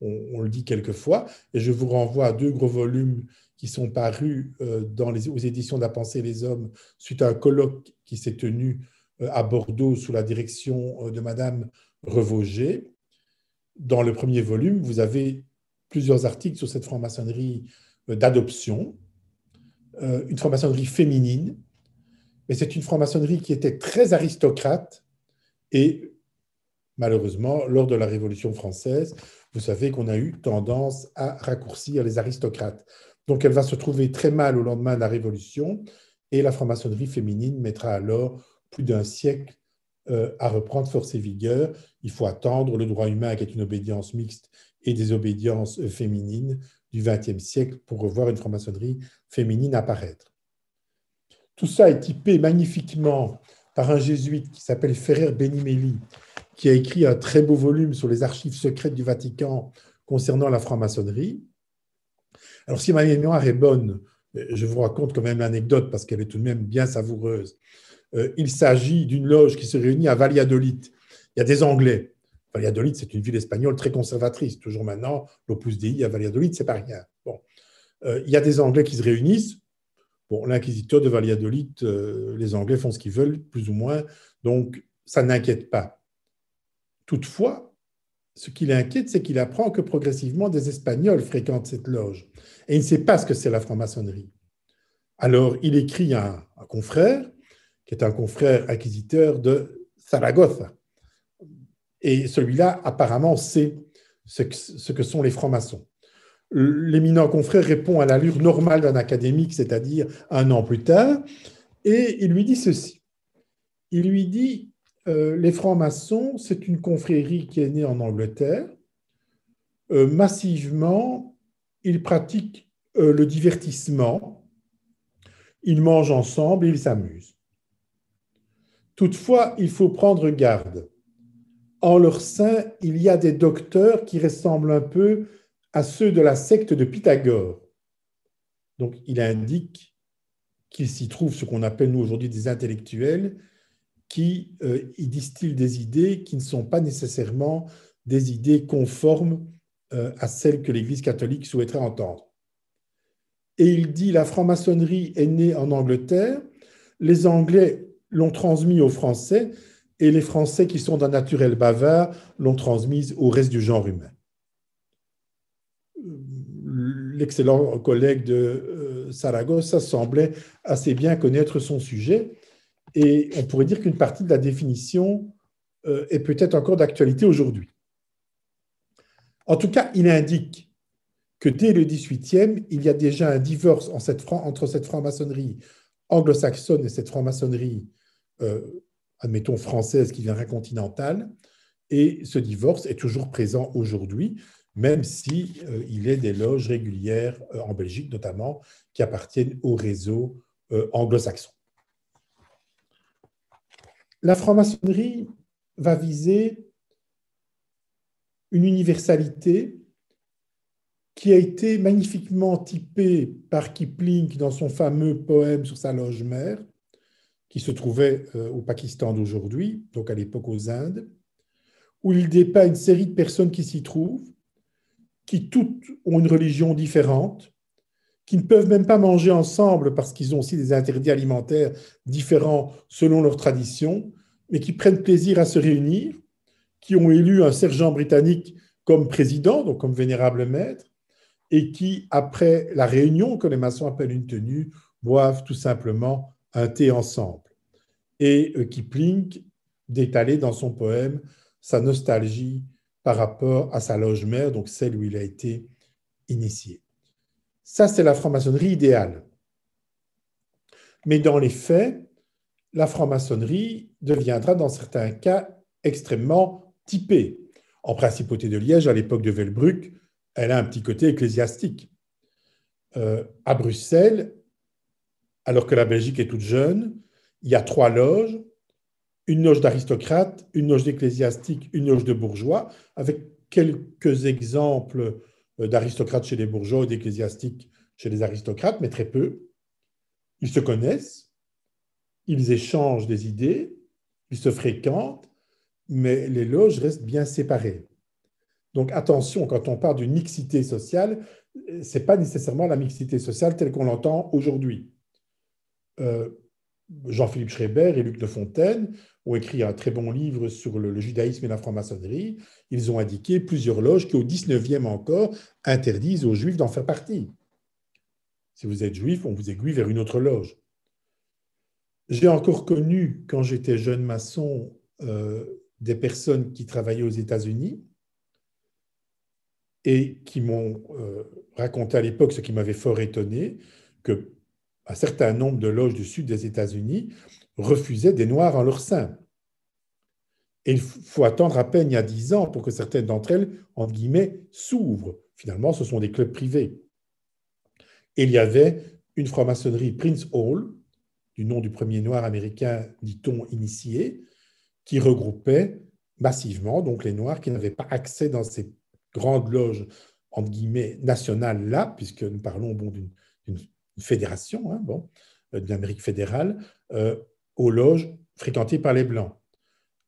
on, le dit quelquefois. Et je vous renvoie à deux gros volumes qui sont parus euh, aux éditions de la pensée les hommes suite à un colloque qui s'est tenu à Bordeaux sous la direction euh, de Madame Revauger. Dans le premier volume, vous avez plusieurs articles sur cette franc-maçonnerie d'adoption, une franc-maçonnerie féminine, mais c'est une franc-maçonnerie qui était très aristocrate et malheureusement, lors de la Révolution française, vous savez qu'on a eu tendance à raccourcir les aristocrates. Donc elle va se trouver très mal au lendemain de la Révolution et la franc-maçonnerie féminine mettra alors plus d'un siècle euh, à reprendre force et vigueur. Il faut attendre le droit humain qui est une obédience mixte et des obédiences féminines du XXe siècle pour revoir une franc-maçonnerie féminine apparaître. Tout ça est typé magnifiquement par un jésuite qui s'appelle Ferrer Benimeli, qui a écrit un très beau volume sur les archives secrètes du Vatican concernant la franc-maçonnerie. Alors, si ma mémoire est bonne, je vous raconte quand même l'anecdote parce qu'elle est tout de même bien savoureuse. Euh, il s'agit d'une loge qui se réunit à Valladolid. Il y a des Anglais. Valladolid, c'est une ville espagnole très conservatrice. Toujours maintenant, l'Opus Dei à Valladolid, c'est pas rien. Bon. Euh, il y a des Anglais qui se réunissent. Bon, l'inquisiteur de Valladolid, euh, les Anglais font ce qu'ils veulent, plus ou moins. Donc, ça n'inquiète pas. Toutefois, ce qui l'inquiète, c'est qu'il apprend que progressivement des Espagnols fréquentent cette loge. Et il ne sait pas ce que c'est la franc-maçonnerie. Alors, il écrit à un, confrère, qui est un confrère acquisiteur de Zaragoza. Et celui-là, apparemment, sait ce que, sont les francs-maçons. L'éminent confrère répond à l'allure normale d'un académique, c'est-à-dire un an plus tard, et il lui dit ceci. Il lui dit euh, les francs-maçons, c'est une confrérie qui est née en Angleterre. Euh, massivement, ils pratiquent euh, le divertissement, ils mangent ensemble et ils s'amusent. Toutefois, il faut prendre garde. En leur sein, il y a des docteurs qui ressemblent un peu à ceux de la secte de Pythagore. Donc, il indique qu'il s'y trouve ce qu'on appelle nous aujourd'hui des intellectuels qui euh, y distillent des idées qui ne sont pas nécessairement des idées conformes euh, à celles que l'Église catholique souhaiterait entendre. et il dit la franc-maçonnerie est née en Angleterre, les Anglais l'ont transmis aux Français et les Français qui sont d'un naturel bavard l'ont transmise au reste du genre humain. L'excellent collègue de euh, Saragossa semblait assez bien connaître son sujet et on pourrait dire qu'une partie de la définition euh, est peut-être encore d'actualité aujourd'hui. En tout cas, il indique que dès le XVIIIe, il y a déjà un divorce entre cette franc-maçonnerie anglo-saxonne et cette franc-maçonnerie, euh, admettons, française qui viendra continentale. Et ce divorce est toujours présent aujourd'hui, même s'il si, euh, il est des loges régulières euh, en Belgique, notamment, qui appartiennent au réseau anglo-saxon. La franc-maçonnerie va viser une universalité qui a été magnifiquement typé par Kipling dans son fameux poème sur sa loge mère, qui se trouvait euh, au Pakistan d'aujourd'hui, donc à l'époque aux Indes, où il dépeint une série de personnes qui s'y trouvent, qui toutes ont une religion différente, qui ne peuvent même pas manger ensemble parce qu'ils ont aussi des interdits alimentaires différents selon leurs traditions, mais qui prennent plaisir à se réunir, qui ont élu un sergent britannique comme président, donc comme vénérable maître, et qui, après la réunion que les maçons appellent une tenue, boivent tout simplement un thé ensemble. Et euh, Kipling d'étaler dans son poème sa nostalgie par rapport à sa loge mère, donc celle où il a été initié. Ça, c'est la franc-maçonnerie idéale. Mais dans les faits, la franc-maçonnerie deviendra dans certains cas extrêmement typée. En principauté de Liège, à l'époque de Velbruck, elle a un petit côté ecclésiastique. Euh, à Bruxelles, alors que la Belgique est toute jeune, il y a trois loges, une loge d'aristocrates, une loge d'ecclésiastiques, une loge de bourgeois, avec quelques exemples euh, d'aristocrates chez les bourgeois ou d'ecclésiastiques chez les aristocrates, mais très peu. Ils se connaissent, ils échangent des idées, ils se fréquentent, mais les loges restent bien séparées. Donc attention, quand on parle d'une mixité sociale, ce n'est pas nécessairement la mixité sociale telle qu'on l'entend aujourd'hui. Euh, Jean-Philippe Schreiber et Luc de Fontaine ont écrit un très bon livre sur le, judaïsme et la franc-maçonnerie. Ils ont indiqué plusieurs loges qui, au 19e encore, interdisent aux juifs d'en faire partie. Si vous êtes juif, on vous aiguille vers une autre loge. J'ai encore connu, quand j'étais jeune maçon, euh, des personnes qui travaillaient aux États-Unis et qui m'ont euh, raconté à l'époque ce qui m'avait fort étonné, que un certain nombre de loges du sud des États-Unis refusaient des Noirs en leur sein. Et il faut attendre à peine il y a dix ans pour que certaines d'entre elles, entre guillemets, s'ouvrent. Finalement, ce sont des clubs privés. Il y avait une franc-maçonnerie Prince Hall, du nom du premier noir américain, dit-on, initié, qui regroupait massivement donc les Noirs qui n'avaient pas accès dans ces grandes loges entre guillemets nationales là, puisque nous parlons bon, d'une fédération, hein, bon, euh, fédérale, euh, aux loges fréquentées par les Blancs.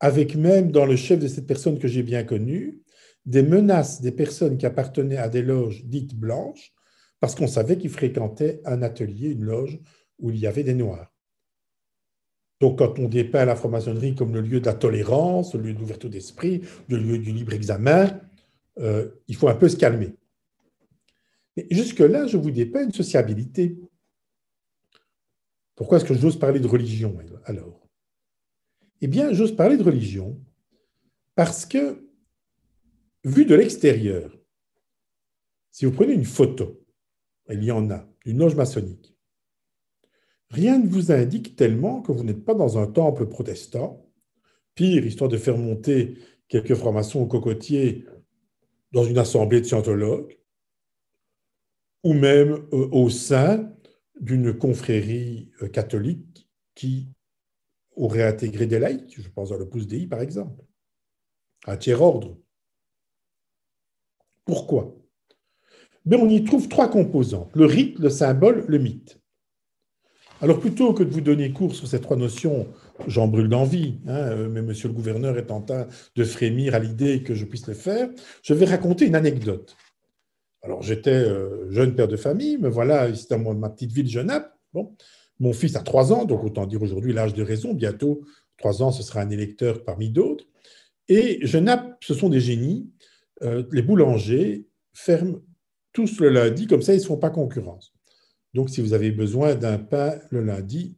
Avec même dans le chef de cette personne que j'ai bien connue, des menaces des personnes qui appartenaient à des loges dites blanches, parce qu'on savait qu'ils fréquentaient un atelier, une loge où il y avait des Noirs. Donc, quand on dépeint la franc-maçonnerie comme le lieu de la tolérance, le lieu d'ouverture d'esprit, le lieu du libre examen, euh, il faut un peu se calmer. Mais jusque-là, je vous dépeins une sociabilité. Pourquoi est-ce que j'ose parler de religion alors? Eh bien, j'ose parler de religion parce que, vu de l'extérieur, si vous prenez une photo, il y en a, une loge maçonnique, rien ne vous indique tellement que vous n'êtes pas dans un temple protestant. Pire, histoire de faire monter quelques francs-maçons au cocotier dans une assemblée de scientologues, ou même euh, au sein d'une confrérie euh, catholique qui aurait intégré des laïcs, je pense à l'Opus Dei par exemple, un tiers-ordre. Pourquoi? Mais on y trouve trois composants, le rite, le symbole, le mythe. Alors plutôt que de vous donner cours sur ces trois notions, j'en brûle d'envie, hein, euh, mais monsieur le gouverneur est en train de frémir à l'idée que je puisse le faire, je vais raconter une anecdote. Alors, j'étais euh, jeune père de famille, me voilà dans ma petite ville Genappe. Bon, mon fils a trois ans, donc autant dire aujourd'hui l'âge de raison. Bientôt, trois ans, ce sera un électeur parmi d'autres. Et Genappe, ce sont des génies. Euh, les boulangers ferment tous le lundi, comme ça, ils ne se font pas concurrence. Donc, si vous avez besoin d'un pain le lundi,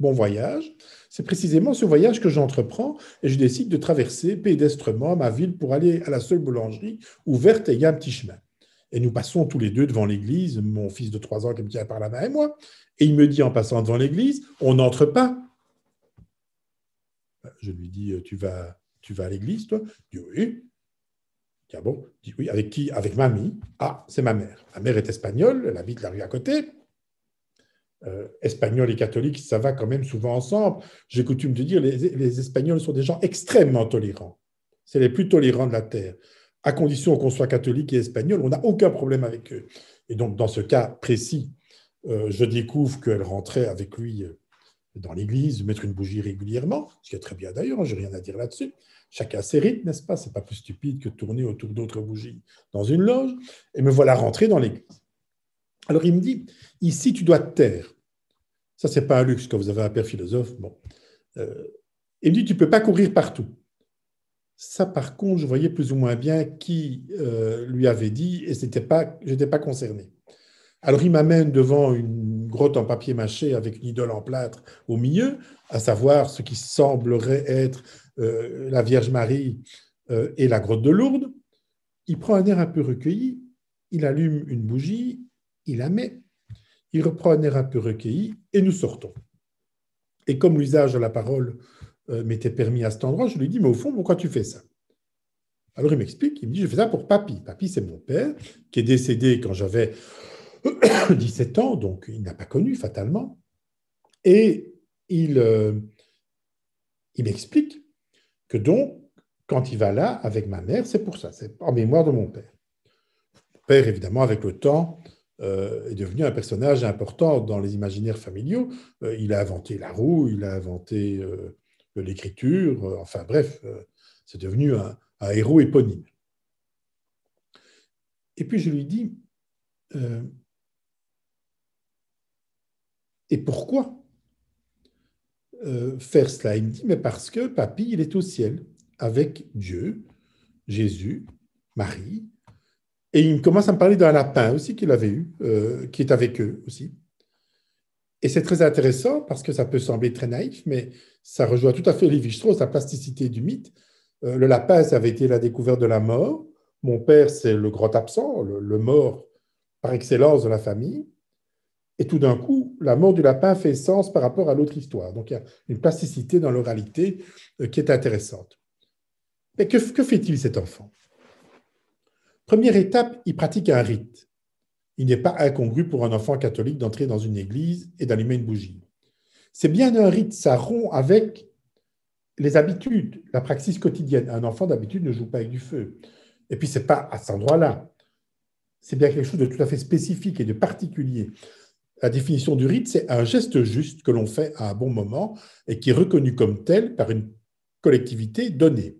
bon voyage. C'est précisément ce voyage que j'entreprends et je décide de traverser pédestrement ma ville pour aller à la seule boulangerie ouverte et il y a un petit chemin. Et nous passons tous les deux devant l'église, mon fils de trois ans qui me tient par la main et moi. Et il me dit en passant devant l'église, on n'entre pas. Je lui dis, tu vas, tu vas à l'église, toi? Il dit oui. Ah bon? Dit oui, avec qui Avec mamie. Ah, c'est ma mère. Ma mère est espagnole, elle habite la rue à côté. Euh, Espagnols et catholiques, ça va quand même souvent ensemble. J'ai coutume de dire, les Espagnols sont des gens extrêmement tolérants. C'est les plus tolérants de la Terre. À condition qu'on soit catholique et espagnol, on n'a aucun problème avec eux. Et donc, dans ce cas précis, euh, je découvre qu'elle rentrait avec lui euh, dans l'église, mettre une bougie régulièrement, ce qui est très bien d'ailleurs, je n'ai rien à dire là-dessus. Chacun ses rythmes, n'est-ce pas? C'est pas plus stupide que tourner autour d'autres bougies dans une loge. Et me voilà rentré dans l'église. Alors il me dit, ici tu dois te taire. Ça, c'est pas un luxe quand vous avez un père philosophe. Bon. Euh, il me dit, tu peux pas courir partout. Ça, par contre, je voyais plus ou moins bien qui euh, lui avait dit et je pas, j'étais pas concerné. Alors il m'amène devant une grotte en papier mâché avec une idole en plâtre au milieu, à savoir ce qui semblerait être euh, la Vierge Marie et la grotte de Lourdes. Il prend un air un peu recueilli, il allume une bougie, il la met, il reprend un air un peu recueilli et nous sortons. Et comme l'usage de la parole euh, m'était permis à cet endroit, je lui dis, mais au fond, pourquoi tu fais ça? Alors il m'explique, il me dit, je fais ça pour Papy. Papy, c'est mon père, qui est décédé quand j'avais (coughs) 17 ans, donc il n'a pas connu fatalement. Et il, euh, il m'explique que donc, quand il va là avec ma mère, c'est pour ça, c'est en mémoire de mon père. Mon père, évidemment, avec le temps, euh, est devenu un personnage important dans les imaginaires familiaux. Euh, il a inventé la roue, il a inventé l'écriture, enfin bref, c'est devenu un, héros éponyme. Et puis je lui dis, et pourquoi faire cela? Il me dit, mais parce que papy, il est au ciel avec Dieu, Jésus, Marie, et il commence à me parler d'un lapin aussi qu'il avait eu, euh, qui est avec eux aussi. Et c'est très intéressant parce que ça peut sembler très naïf, mais ça rejoint tout à fait Lévi-Strauss, la plasticité du mythe. Euh, le lapin, ça avait été la découverte de la mort. Mon père, c'est le grand absent, le, mort par excellence de la famille. Et tout d'un coup, la mort du lapin fait sens par rapport à l'autre histoire. Donc il y a une plasticité dans l'oralité euh, qui est intéressante. Mais que fait-il cet enfant? Première étape, il pratique un rite. Il n'est pas incongru pour un enfant catholique d'entrer dans une église et d'allumer une bougie. C'est bien un rite, ça rompt avec les habitudes, la praxis quotidienne. Un enfant d'habitude ne joue pas avec du feu. Et puis, ce n'est pas à cet endroit-là. C'est bien quelque chose de tout à fait spécifique et de particulier. La définition du rite, c'est un geste juste que l'on fait à un bon moment et qui est reconnu comme tel par une collectivité donnée.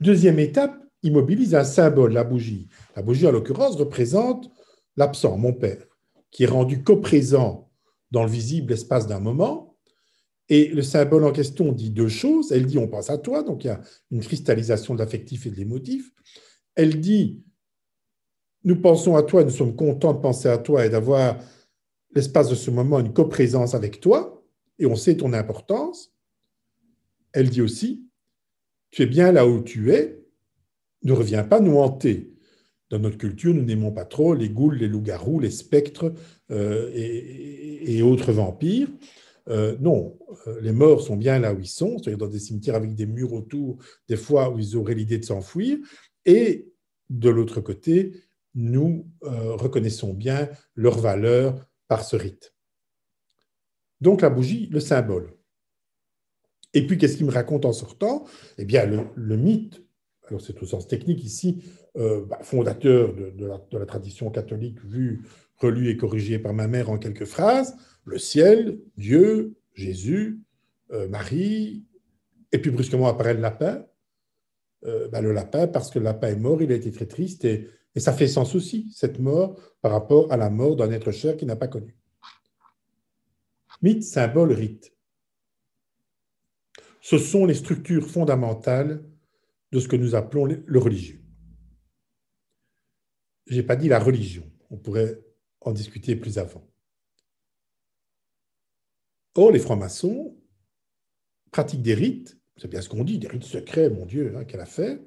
Deuxième étape, il mobilise un symbole, la bougie. La bougie, en l'occurrence, représente l'absent, mon père, qui est rendu coprésent dans le visible espace d'un moment. Et le symbole en question dit deux choses. Elle dit on pense à toi, donc il y a une cristallisation de l'affectif et de l'émotif. Elle dit nous pensons à toi, nous sommes contents de penser à toi et d'avoir l'espace de ce moment une coprésence avec toi, et on sait ton importance. Elle dit aussi tu es bien là où tu es, ne revient pas nous hanter. Dans notre culture, nous n'aimons pas trop les goules, les loups-garous, les spectres euh, et, autres vampires. Euh, non, euh, les morts sont bien là où ils sont, c'est-à-dire dans des cimetières avec des murs autour, des fois où ils auraient l'idée de s'enfuir. Et de l'autre côté, nous reconnaissons bien leur valeur par ce rite. Donc la bougie, le symbole. Et puis, qu'est-ce qu'il me raconte en sortant? Eh bien, le mythe alors c'est au sens technique ici, bah, fondateur de, la, tradition catholique vue, relue et corrigée par ma mère en quelques phrases, le ciel, Dieu, Jésus, euh, Marie, et puis brusquement apparaît le lapin. euh, ben, le lapin, parce que le lapin est mort, il a été très triste, et, ça fait sens aussi, cette mort, par rapport à la mort d'un être cher qu'il n'a pas connu. Mythe, symbole, rite. Ce sont les structures fondamentales de ce que nous appelons le religieux. Je n'ai pas dit la religion, on pourrait en discuter plus avant. Or, les francs-maçons pratiquent des rites, c'est bien ce qu'on dit, des rites secrets, mon Dieu, hein, qu'elle a fait,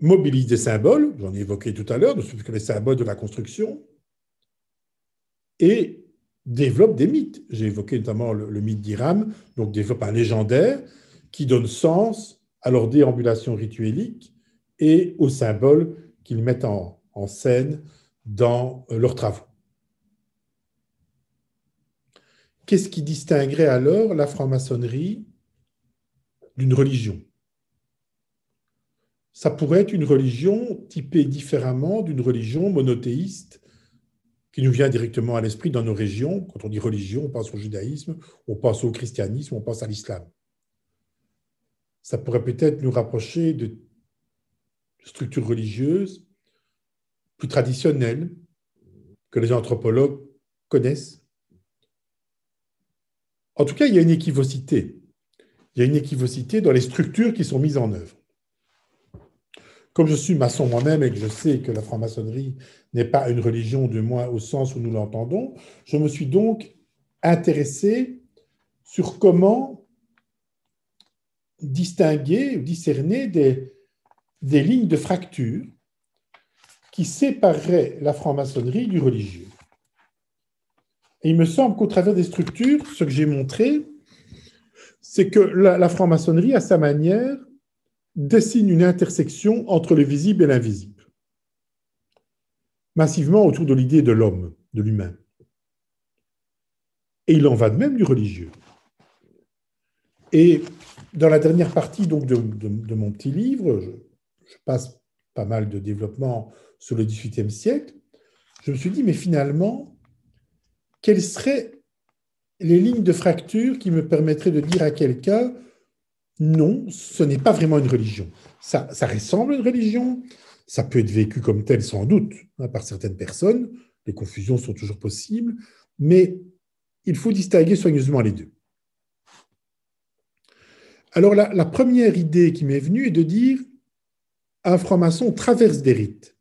mobilisent des symboles, j'en ai évoqué tout à l'heure, ne sont que les symboles de la construction, et développent des mythes. J'ai évoqué notamment le, mythe d'Iram, donc développe un légendaire qui donne sens à leur déambulation rituelique et aux symboles qu'ils mettent en, en scène dans euh, leurs travaux. Qu'est-ce qui distinguerait alors la franc-maçonnerie d'une religion? Ça pourrait être une religion typée différemment d'une religion monothéiste qui nous vient directement à l'esprit dans nos régions. Quand on dit religion, on pense au judaïsme, on pense au christianisme, on pense à l'islam. Ça pourrait peut-être nous rapprocher de structures religieuses plus traditionnelles que les anthropologues connaissent. En tout cas, il y a une équivocité. Il y a une équivocité dans les structures qui sont mises en œuvre. Comme je suis maçon moi-même et que je sais que la franc-maçonnerie n'est pas une religion, du moins au sens où nous l'entendons, je me suis donc intéressé sur comment distinguer ou discerner des, des lignes de fracture qui sépareraient la franc-maçonnerie du religieux. Et il me semble qu'au travers des structures, ce que j'ai montré, c'est que la, franc-maçonnerie, à sa manière, dessine une intersection entre le visible et l'invisible, massivement autour de l'idée de l'homme, de l'humain. Et il en va de même du religieux. Et dans la dernière partie donc, de, mon petit livre, je, passe pas mal de développement sur le XVIIIe siècle, je me suis dit, mais finalement, quelles seraient les lignes de fracture qui me permettraient de dire à quelqu'un non, ce n'est pas vraiment une religion. Ça, ressemble à une religion, ça peut être vécu comme tel sans doute hein, par certaines personnes, les confusions sont toujours possibles, mais il faut distinguer soigneusement les deux. Alors la première idée qui m'est venue est de dire un franc-maçon traverse des rites,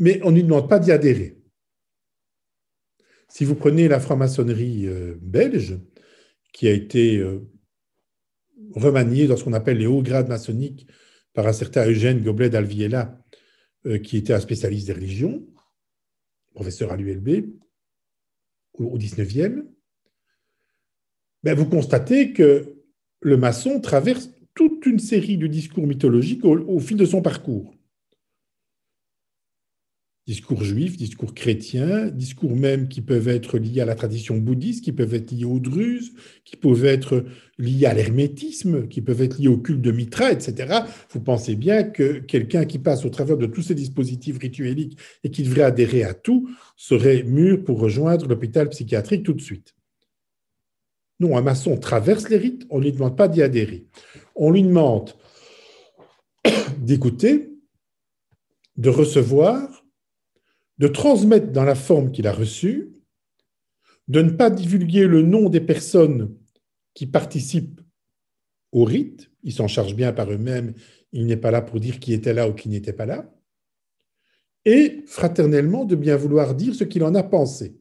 mais on ne lui demande pas d'y adhérer. Si vous prenez la franc-maçonnerie euh, belge, qui a été euh, remaniée dans ce qu'on appelle les hauts grades maçonniques par un certain Eugène Goblet d'Alviela, euh, qui était un spécialiste des religions, professeur à l'ULB, au XIXe, ben vous constatez que le maçon traverse toute une série de discours mythologiques au fil de son parcours discours juifs, discours chrétiens, discours même qui peuvent être liés à la tradition bouddhiste, qui peuvent être liés aux druzes, qui peuvent être liés à l'hermétisme, qui peuvent être liés au culte de Mitra, etc. Vous pensez bien que quelqu'un qui passe au travers de tous ces dispositifs ritueliques et qui devrait adhérer à tout serait mûr pour rejoindre l'hôpital psychiatrique tout de suite. Non, un maçon traverse les rites, on ne lui demande pas d'y adhérer. On lui demande (coughs) d'écouter, de recevoir de transmettre dans la forme qu'il a reçue, de ne pas divulguer le nom des personnes qui participent au rite, ils s'en chargent bien par eux-mêmes, il n'est pas là pour dire qui était là ou qui n'était pas là, et fraternellement de bien vouloir dire ce qu'il en a pensé.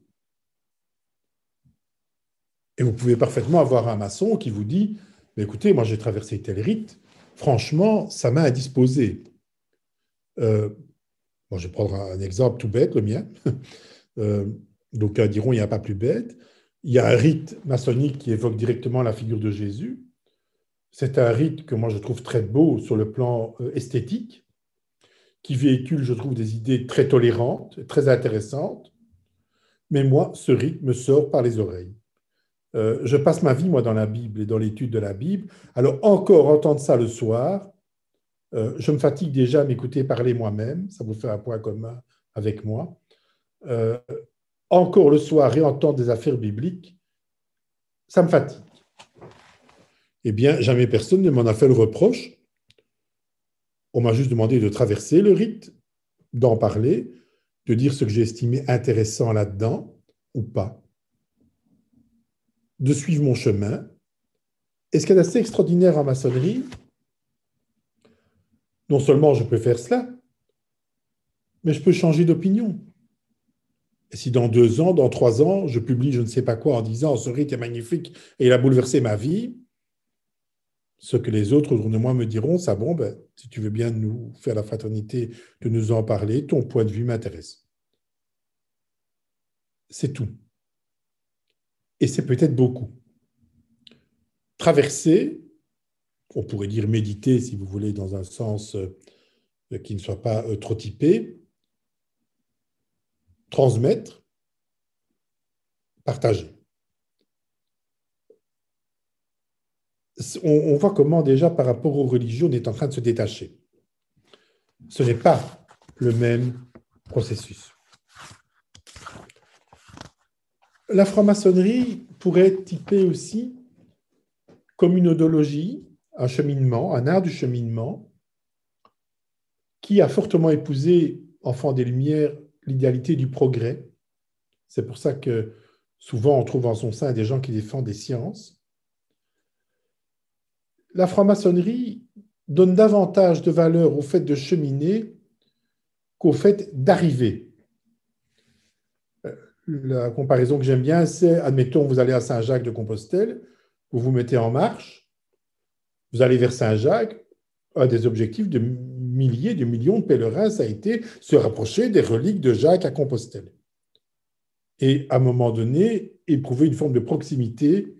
Et vous pouvez parfaitement avoir un maçon qui vous dit, écoutez, moi j'ai traversé tel rite, franchement, ça m'a indisposé. Euh, je vais prendre un exemple tout bête, le mien. (laughs) Euh, D'aucuns diront il n'y a pas plus bête. Il y a un rite maçonnique qui évoque directement la figure de Jésus. C'est un rite que moi je trouve très beau sur le plan euh, esthétique, qui véhicule, je trouve, des idées très tolérantes, très intéressantes. Mais moi, ce rite me sort par les oreilles. Euh, je passe ma vie, moi, dans la Bible et dans l'étude de la Bible. Alors, encore entendre ça le soir, euh, je me fatigue déjà à m'écouter parler moi-même, ça vous fait un point commun avec moi. Euh, encore le soir, réentendre des affaires bibliques, ça me fatigue. Eh bien, jamais personne ne m'en a fait le reproche. On m'a juste demandé de traverser le rite, d'en parler, de dire ce que j'ai estimé intéressant là-dedans ou pas, de suivre mon chemin. Et ce qui est assez extraordinaire en maçonnerie, non seulement je peux faire cela, mais je peux changer d'opinion. Et si dans deux ans, dans trois ans, je publie je ne sais pas quoi en disant ce rite est magnifique et il a bouleversé ma vie, ce que les autres autour de moi me diront, ça bon, ben, si tu veux bien nous faire la fraternité de nous en parler, ton point de vue m'intéresse. C'est tout. Et c'est peut-être beaucoup. Traverser, on pourrait dire méditer si vous voulez, dans un sens euh, qui ne soit pas euh, trop typé, transmettre, partager. On, voit comment déjà par rapport aux religions, on est en train de se détacher. Ce n'est pas le même processus. La franc-maçonnerie pourrait être typée aussi comme une odologie, un cheminement, un art du cheminement, qui a fortement épousé, enfant des Lumières, l'idéalité du progrès. C'est pour ça que souvent on trouve en son sein des gens qui défendent des sciences. La franc-maçonnerie donne davantage de valeur au fait de cheminer qu'au fait d'arriver. Euh, la comparaison que j'aime bien, c'est, admettons, vous allez à Saint-Jacques de Compostelle, vous vous mettez en marche, vous allez vers Saint-Jacques, un des objectifs de milliers, de millions de pèlerins, ça a été se rapprocher des reliques de Jacques à Compostelle. Et à un moment donné, éprouver une forme de proximité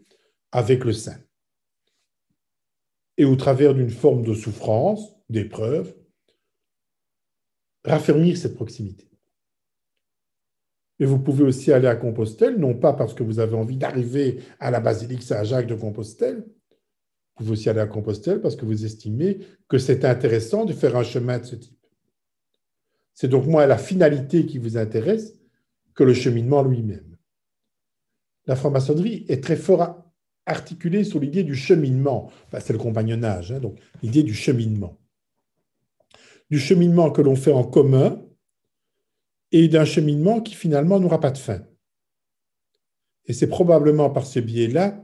avec le saint. Et au travers d'une forme de souffrance, d'épreuve, raffermir cette proximité. Et vous pouvez aussi aller à Compostelle, non pas parce que vous avez envie d'arriver à la basilique Saint-Jacques de Compostelle, vous aussi aller à Compostelle parce que vous estimez que c'est intéressant de faire un chemin de ce type. C'est donc moins la finalité qui vous intéresse que le cheminement lui-même. La franc-maçonnerie est très fort articulée sur l'idée du cheminement. c'est le compagnonnage, hein, donc l'idée du cheminement. Du cheminement que l'on fait en commun et d'un cheminement qui finalement n'aura pas de fin. Et c'est probablement par ce biais-là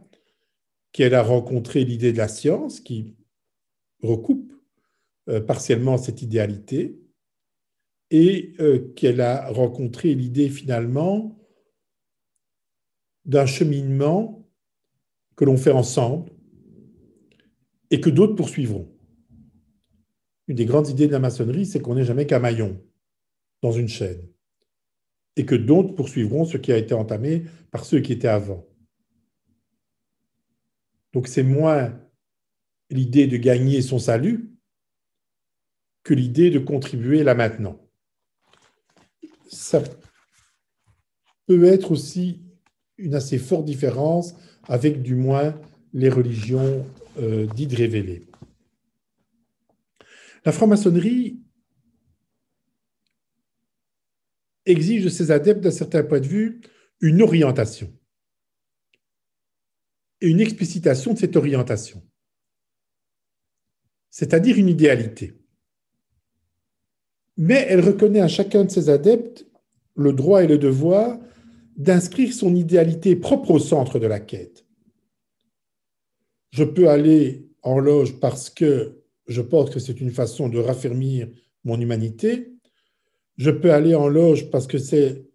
qu'elle a rencontré l'idée de la science qui recoupe euh, partiellement cette idéalité et euh, qu'elle a rencontré l'idée finalement d'un cheminement que l'on fait ensemble et que d'autres poursuivront. Une des grandes idées de la maçonnerie, c'est qu'on n'est jamais qu'un maillon dans une chaîne et que d'autres poursuivront ce qui a été entamé par ceux qui étaient avant. Donc c'est moins l'idée de gagner son salut que l'idée de contribuer là maintenant. Ça peut être aussi une assez forte différence avec du moins les religions euh, dites révélées. La franc-maçonnerie exige de ses adeptes, d'un certain point de vue, une orientation et une explicitation de cette orientation, c'est-à-dire une idéalité. Mais elle reconnaît à chacun de ses adeptes le droit et le devoir d'inscrire son idéalité propre au centre de la quête. Je peux aller en loge parce que je pense que c'est une façon de raffermir mon humanité. Je peux aller en loge parce que c'est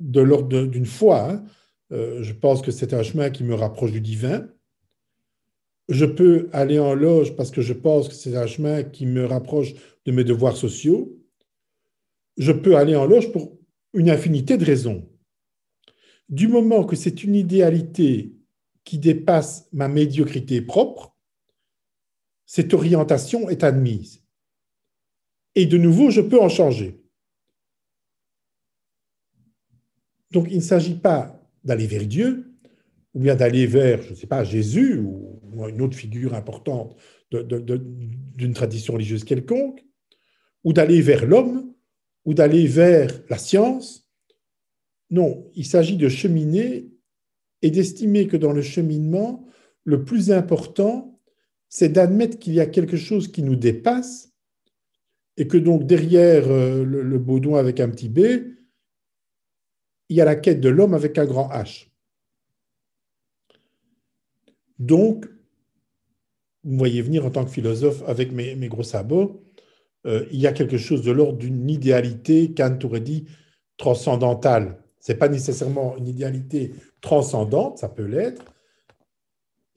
de l'ordre d'une foi. Hein. Euh, je pense que c'est un chemin qui me rapproche du divin. Je peux aller en loge parce que je pense que c'est un chemin qui me rapproche de mes devoirs sociaux. Je peux aller en loge pour une infinité de raisons. Du moment que c'est une idéalité qui dépasse ma médiocrité propre, cette orientation est admise. Et de nouveau, je peux en changer. Donc, il ne s'agit pas d'aller vers Dieu, ou bien d'aller vers, je ne sais pas, Jésus ou, une autre figure importante d'une tradition religieuse quelconque, ou d'aller vers l'homme, ou d'aller vers la science. Non, il s'agit de cheminer et d'estimer que dans le cheminement, le plus important, c'est d'admettre qu'il y a quelque chose qui nous dépasse et que donc derrière euh, le, le avec un petit B, il y a la quête de l'homme avec un grand H. Donc, vous voyez venir en tant que philosophe avec mes, gros sabots, euh, il y a quelque chose de l'ordre d'une idéalité, Kant aurait dit, transcendantale. Ce n'est pas nécessairement une idéalité transcendante, ça peut l'être.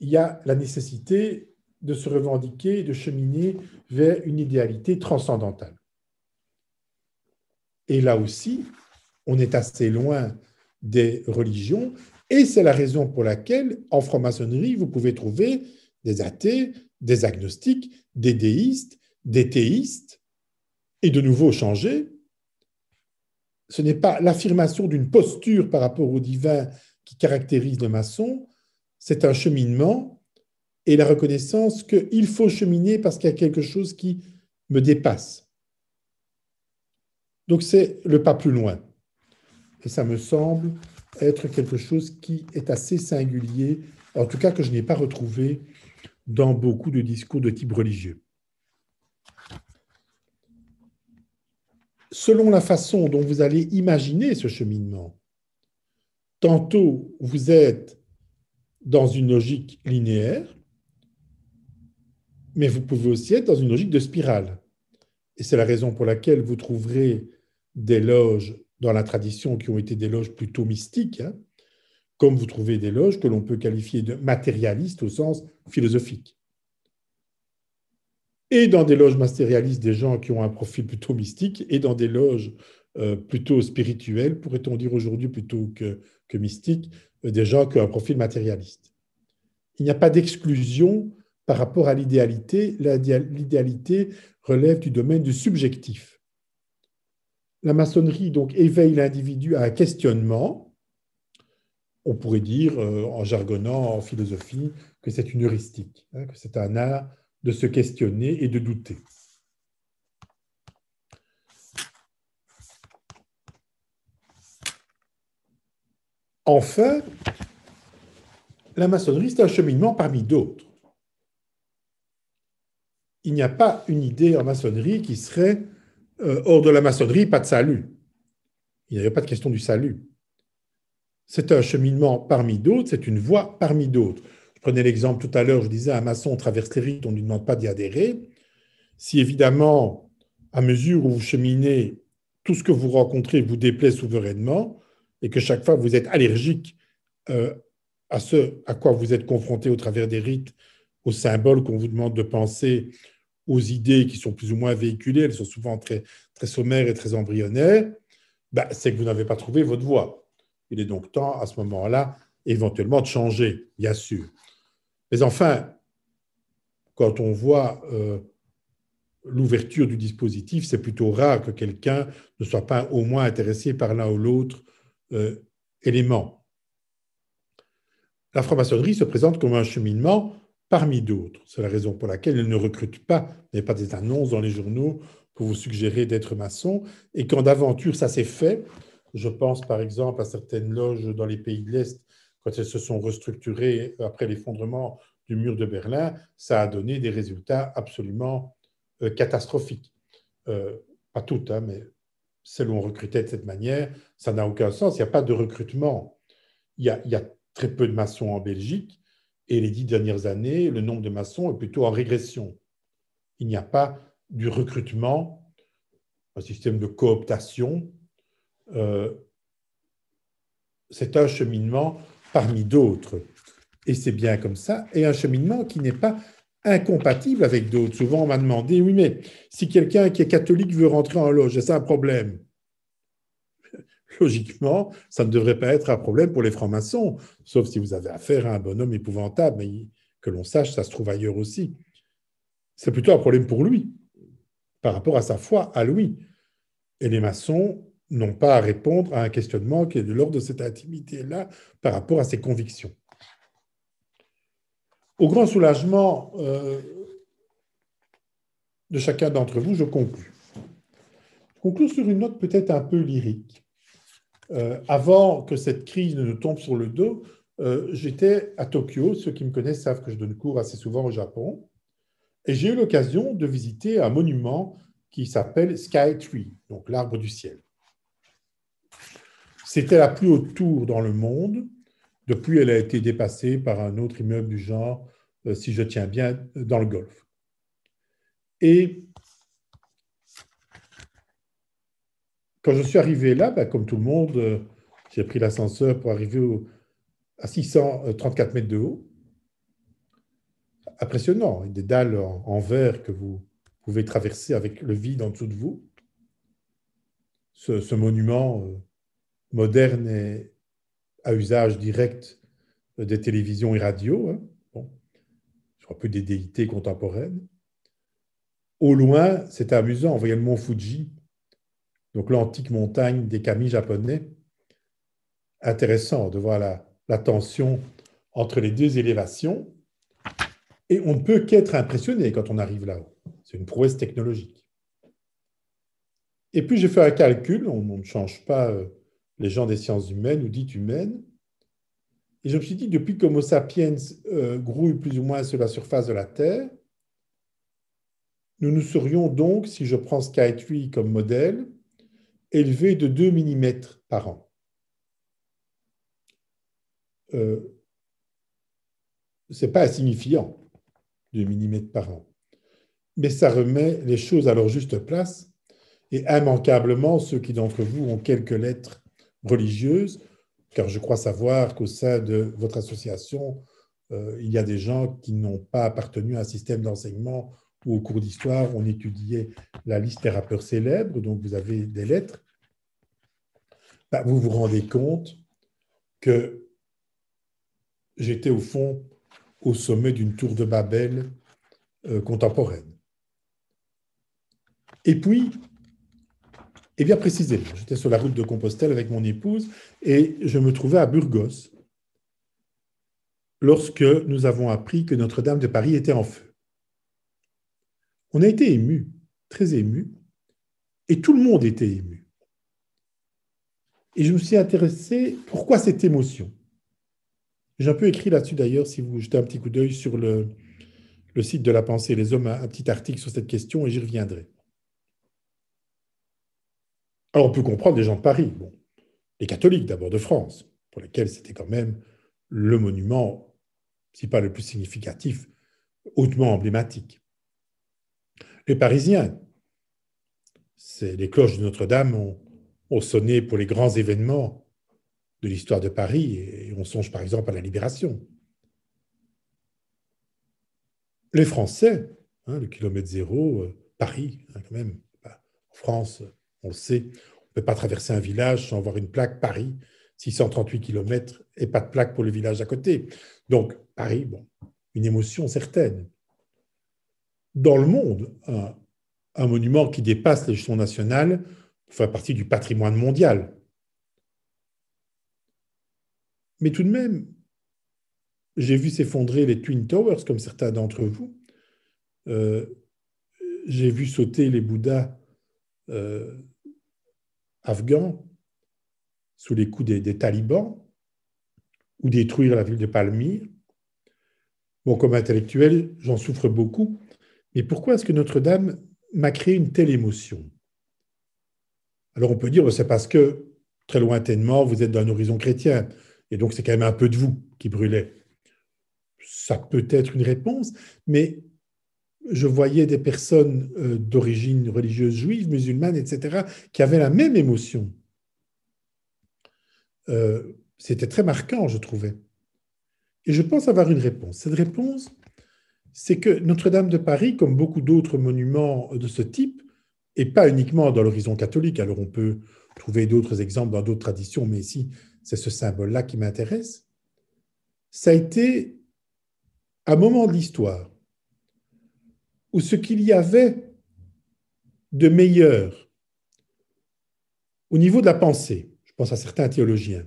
Il y a la nécessité de se revendiquer, de cheminer vers une idéalité transcendantale. Et là aussi, on est assez loin des religions, et c'est la raison pour laquelle, en franc-maçonnerie, vous pouvez trouver des athées, des agnostiques, des déistes, des théistes, et de nouveau changer. Ce n'est pas l'affirmation d'une posture par rapport au divin qui caractérise le maçon, c'est un cheminement et la reconnaissance qu'il faut cheminer parce qu'il y a quelque chose qui me dépasse. Donc c'est le pas plus loin. Et ça me semble être quelque chose qui est assez singulier, en tout cas que je n'ai pas retrouvé dans beaucoup de discours de type religieux. Selon la façon dont vous allez imaginer ce cheminement, tantôt vous êtes dans une logique linéaire, mais vous pouvez aussi être dans une logique de spirale. Et c'est la raison pour laquelle vous trouverez des loges dans la tradition qui ont été des loges plutôt mystiques, hein, comme vous trouvez des loges que l'on peut qualifier de matérialistes au sens philosophique. Et dans des loges matérialistes, des gens qui ont un profil plutôt mystique, et dans des loges euh, plutôt spirituelles, pourrait-on dire aujourd'hui plutôt que, que mystique, euh, des gens qui ont un profil matérialiste. Il n'y a pas d'exclusion par rapport à l'idéalité. L'idéalité relève du domaine du subjectif. La maçonnerie donc éveille l'individu à un questionnement on pourrait dire, euh, en jargonnant en philosophie, que c'est une heuristique, hein, que c'est un art de se questionner et de douter. Enfin, la maçonnerie, c'est un cheminement parmi d'autres. Il n'y a pas une idée en maçonnerie qui serait euh, hors de la maçonnerie, pas de salut. Il n'y avait pas de question du salut. C'est un cheminement parmi d'autres, c'est une voie parmi d'autres. Je prenais l'exemple tout à l'heure, je disais, un maçon traverse les rites, on ne lui demande pas d'y adhérer. Si évidemment, à mesure où vous cheminez, tout ce que vous rencontrez vous déplaît souverainement, et que chaque fois vous êtes allergique euh, à ce à quoi vous êtes confronté au travers des rites, aux symboles qu'on vous demande de penser, aux idées qui sont plus ou moins véhiculées, elles sont souvent très, sommaires et très embryonnaires, ben, c'est que vous n'avez pas trouvé votre voie. Il est donc temps, à ce moment-là, éventuellement de changer, bien sûr. Mais enfin, quand on voit euh, l'ouverture du dispositif, c'est plutôt rare que quelqu'un ne soit pas au moins intéressé par l'un ou l'autre euh, élément. La franc-maçonnerie se présente comme un cheminement parmi d'autres. C'est la raison pour laquelle elle ne recrute pas, n'est pas des annonces dans les journaux pour vous suggérer d'être maçon. Et quand d'aventure ça s'est fait, je pense par exemple à certaines loges dans les pays de l'Est, quand elles se sont restructurées après l'effondrement du mur de Berlin, ça a donné des résultats absolument euh, catastrophiques. Euh, pas toutes, hein, mais celles où on recrutait de cette manière, ça n'a aucun sens. Il n'y a pas de recrutement. Il a, il y, a, très peu de maçons en Belgique et les dix dernières années, le nombre de maçons est plutôt en régression. Il n'y a pas du recrutement, un système de cooptation euh, c'est un cheminement parmi d'autres. Et c'est bien comme ça. Et un cheminement qui n'est pas incompatible avec d'autres. Souvent, on m'a demandé, oui, mais si quelqu'un qui est catholique veut rentrer en loge, c'est un problème? Logiquement, ça ne devrait pas être un problème pour les francs-maçons, sauf si vous avez affaire à un bonhomme épouvantable, mais que l'on sache, ça se trouve ailleurs aussi. C'est plutôt un problème pour lui, par rapport à sa foi, à lui. Et les maçons n'ont pas à répondre à un questionnement qui est de l'ordre de cette intimité-là par rapport à ses convictions. Au grand soulagement euh, de chacun d'entre vous, je conclus. Je conclus sur une note peut-être un peu lyrique. Euh, avant que cette crise ne nous tombe sur le dos, euh, j'étais à Tokyo. Ceux qui me connaissent savent que je donne cours assez souvent au Japon. Et j'ai eu l'occasion de visiter un monument qui s'appelle Sky Tree, donc l'arbre du ciel. C'était la plus haute tour dans le monde. Depuis, elle a été dépassée par un autre immeuble du genre, euh, si je tiens bien, dans le Golfe. Et quand je suis arrivé là, ben, comme tout le monde, euh, j'ai pris l'ascenseur pour arriver à 634 mètres de haut. Impressionnant, des dalles en, verre que vous pouvez traverser avec le vide en dessous de vous. Ce, monument euh, moderne et à usage direct des télévisions et radios, hein. bon, un peu des déités contemporaines. Au loin, c'est amusant, on voyait le mont Fuji, donc l'antique montagne des kami japonais. Intéressant de voir la, tension entre les deux élévations. Et on ne peut qu'être impressionné quand on arrive là-haut. C'est une prouesse technologique. Et puis j'ai fait un calcul, on, ne change pas euh, les gens des sciences humaines ou dites humaines. Et je me suis dit, depuis que Homo sapiens euh, grouille plus ou moins sur la surface de la Terre, nous nous serions donc, si je prends Sky comme modèle, élevés de 2 mm par an. Euh, Ce n'est pas insignifiant, 2 mm par an. Mais ça remet les choses à leur juste place. Et immanquablement, ceux qui d'entre vous ont quelques lettres religieuses, car je crois savoir qu'au sein de votre association, euh, il y a des gens qui n'ont pas appartenu à un système d'enseignement où au cours d'histoire, on étudiait la liste des rappeurs célèbres, donc vous avez des lettres, bah, vous vous rendez compte que j'étais au fond au sommet d'une tour de Babel euh, contemporaine. Et puis, et bien précisément, j'étais sur la route de Compostelle avec mon épouse et je me trouvais à Burgos lorsque nous avons appris que Notre-Dame de Paris était en feu. On a été ému, très ému, et tout le monde était ému. Et je me suis intéressé, pourquoi cette émotion? J'ai un peu écrit là-dessus d'ailleurs, si vous jetez un petit coup d'œil sur le, site de la pensée les hommes, un petit article sur cette question et j'y reviendrai. Alors on peut comprendre les gens de Paris, les catholiques d'abord de France, pour lesquels c'était quand même le monument, si pas le plus significatif, hautement emblématique. Les Parisiens, les cloches de Notre-Dame ont, sonné pour les grands événements de l'histoire de Paris, et on songe par exemple à la Libération. Les Français, hein, le kilomètre zéro, euh, Paris, hein, quand même, bah, en France, on le sait, on ne peut pas traverser un village sans avoir une plaque Paris, 638 km, et pas de plaque pour le village à côté. Donc, Paris, une émotion certaine dans le monde un, monument qui dépasse l'échelon national fait partie du patrimoine mondial. Mais tout de même, j'ai vu s'effondrer les Twin Towers, comme certains d'entre vous. Euh, j'ai vu sauter les Bouddhas euh, afghans sous les coups des, des, talibans ou détruire la ville de Palmyre. Bon, comme intellectuel, j'en souffre beaucoup, et pourquoi est-ce que Notre-Dame m'a créé une telle émotion? Alors on peut dire, c'est parce que très lointainement, vous êtes d'un horizon chrétien, et donc c'est quand même un peu de vous qui brûlait. Ça peut être une réponse, mais je voyais des personnes euh, d'origine religieuse juive, musulmane, etc., qui avaient la même émotion. Euh, c'était très marquant, je trouvais. Et je pense avoir une réponse. Cette réponse, c'est que Notre-Dame de Paris, comme beaucoup d'autres monuments de ce type, et pas uniquement dans l'horizon catholique, alors on peut trouver d'autres exemples dans d'autres traditions, mais ici, c'est ce symbole-là qui m'intéresse, ça a été un moment de l'histoire où ce qu'il y avait de meilleur au niveau de la pensée, je pense à certains théologiens,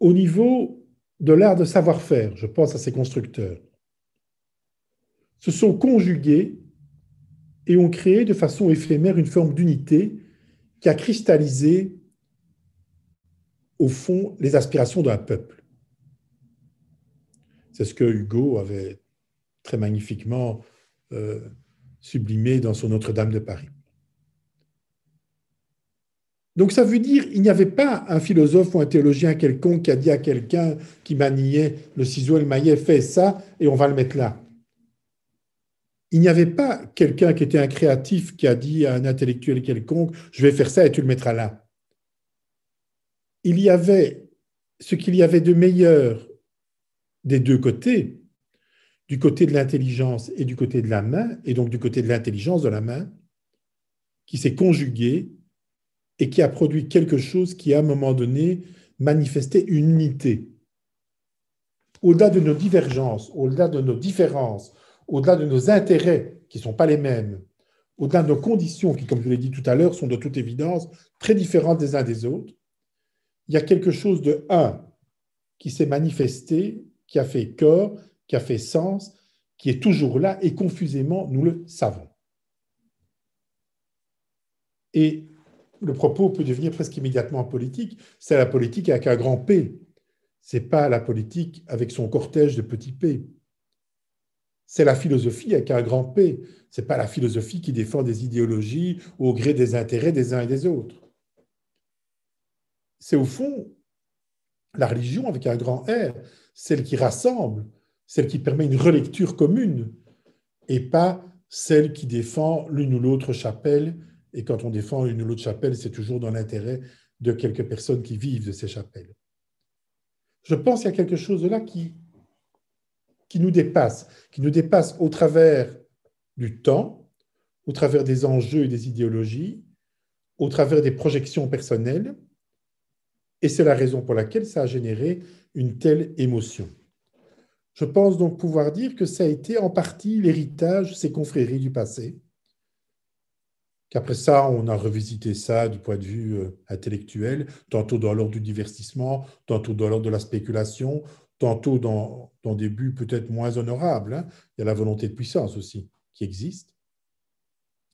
au niveau de l'art de savoir-faire, je pense à ces constructeurs, se sont conjugués et ont créé de façon éphémère une forme d'unité qui a cristallisé, au fond, les aspirations d'un peuple. C'est ce que Hugo avait très magnifiquement euh, sublimé dans son Notre-Dame de Paris. Donc ça veut dire qu'il n'y avait pas un philosophe ou un théologien quelconque qui a dit à quelqu'un qui maniait le ciseau et le maillet, fais ça et on va le mettre là. Il n'y avait pas quelqu'un qui était un créatif qui a dit à un intellectuel quelconque, je vais faire ça et tu le mettras là. Il y avait ce qu'il y avait de meilleur des deux côtés, du côté de l'intelligence et du côté de la main, et donc du côté de l'intelligence de la main, qui s'est conjugué et qui a produit quelque chose qui, à un moment donné, manifestait une unité. Au-delà de nos divergences, au-delà de nos différences, au-delà de nos intérêts qui ne sont pas les mêmes, au-delà de nos conditions qui, comme je l'ai dit tout à l'heure, sont de toute évidence très différentes des uns des autres, il y a quelque chose de un qui s'est manifesté, qui a fait corps, qui a fait sens, qui est toujours là et confusément, nous le savons. Et le propos peut devenir presque immédiatement politique. C'est la politique avec un grand P. C'est pas la politique avec son cortège de petits P. C'est la philosophie avec un grand P. C'est pas la philosophie qui défend des idéologies au gré des intérêts des uns et des autres. C'est au fond la religion avec un grand R, celle qui rassemble, celle qui permet une relecture commune, et pas celle qui défend l'une ou l'autre chapelle et quand on défend une ou l'autre chapelle, c'est toujours dans l'intérêt de quelques personnes qui vivent de ces chapelles. Je pense qu'il y a quelque chose de là qui, qui nous dépasse, qui nous dépasse au travers du temps, au travers des enjeux et des idéologies, au travers des projections personnelles, et c'est la raison pour laquelle ça a généré une telle émotion. Je pense donc pouvoir dire que ça a été en partie l'héritage de ces confréries du passé, qu'après ça, on a revisité ça du point de vue euh, intellectuel, tantôt dans l'ordre du divertissement, tantôt dans l'ordre de la spéculation, tantôt dans, des buts peut-être moins honorables. Hein. Il y a la volonté de puissance aussi qui existe.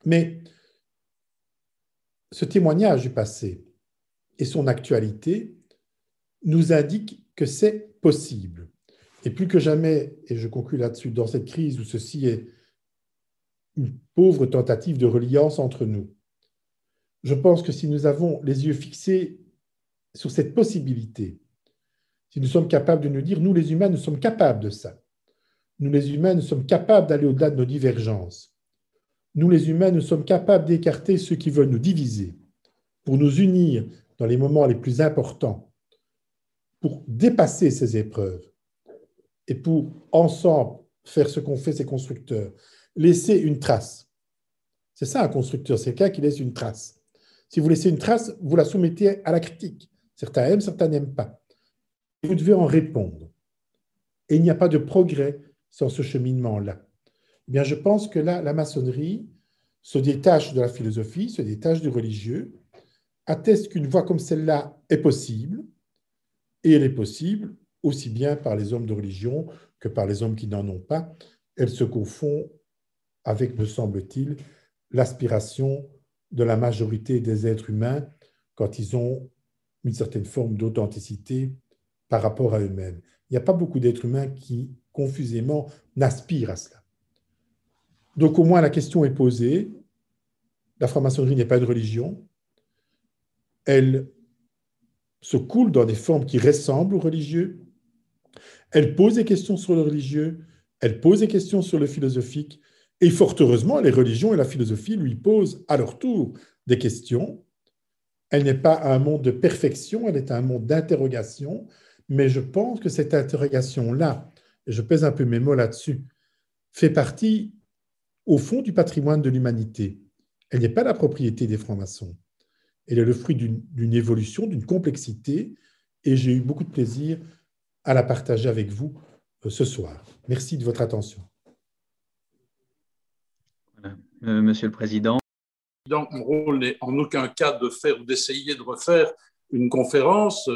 Mais ce témoignage du passé et son actualité nous indiquent que c'est possible. Et plus que jamais, et je conclue là-dessus, dans cette crise où ceci est une pauvre tentative de reliance entre nous. Je pense que si nous avons les yeux fixés sur cette possibilité, si nous sommes capables de nous dire, nous les humains, nous sommes capables de ça. Nous les humains, nous sommes capables d'aller au-delà de nos divergences. Nous les humains, nous sommes capables d'écarter ceux qui veulent nous diviser pour nous unir dans les moments les plus importants, pour dépasser ces épreuves et pour ensemble faire ce qu'ont fait ces constructeurs, laisser une trace. C'est ça un constructeur, c'est quelqu'un qui laisse une trace. Si vous laissez une trace, vous la soumettez à la critique. Certains aiment, certains n'aiment pas. Vous devez en répondre. Et il n'y a pas de progrès sans ce cheminement-là. Eh bien, je pense que là, la maçonnerie se détache de la philosophie, se détache du religieux, atteste qu'une voie comme celle-là est possible, et elle est possible aussi bien par les hommes de religion que par les hommes qui n'en ont pas. Elle se confond avec, me semble-t-il, l'aspiration de la majorité des êtres humains quand ils ont une certaine forme d'authenticité par rapport à eux-mêmes. Il n'y a pas beaucoup d'êtres humains qui, confusément, n'aspirent à cela. Donc au moins la question est posée. La franc-maçonnerie n'est pas une religion. Elle se coule dans des formes qui ressemblent aux religieux. Elle pose des questions sur le religieux, elle pose des questions sur le philosophique, et fort heureusement, les religions et la philosophie lui posent à leur tour des questions. Elle n'est pas un monde de perfection, elle est un monde d'interrogation, mais je pense que cette interrogation-là, et je pèse un peu mes mots là-dessus, fait partie, au fond, du patrimoine de l'humanité. Elle n'est pas la propriété des francs-maçons. Elle est le fruit d'une évolution, d'une complexité, et j'ai eu beaucoup de plaisir à la partager avec vous euh, ce soir. Merci de votre attention. Euh, Monsieur le Président. Mon rôle n'est en aucun cas de faire ou d'essayer de refaire une conférence.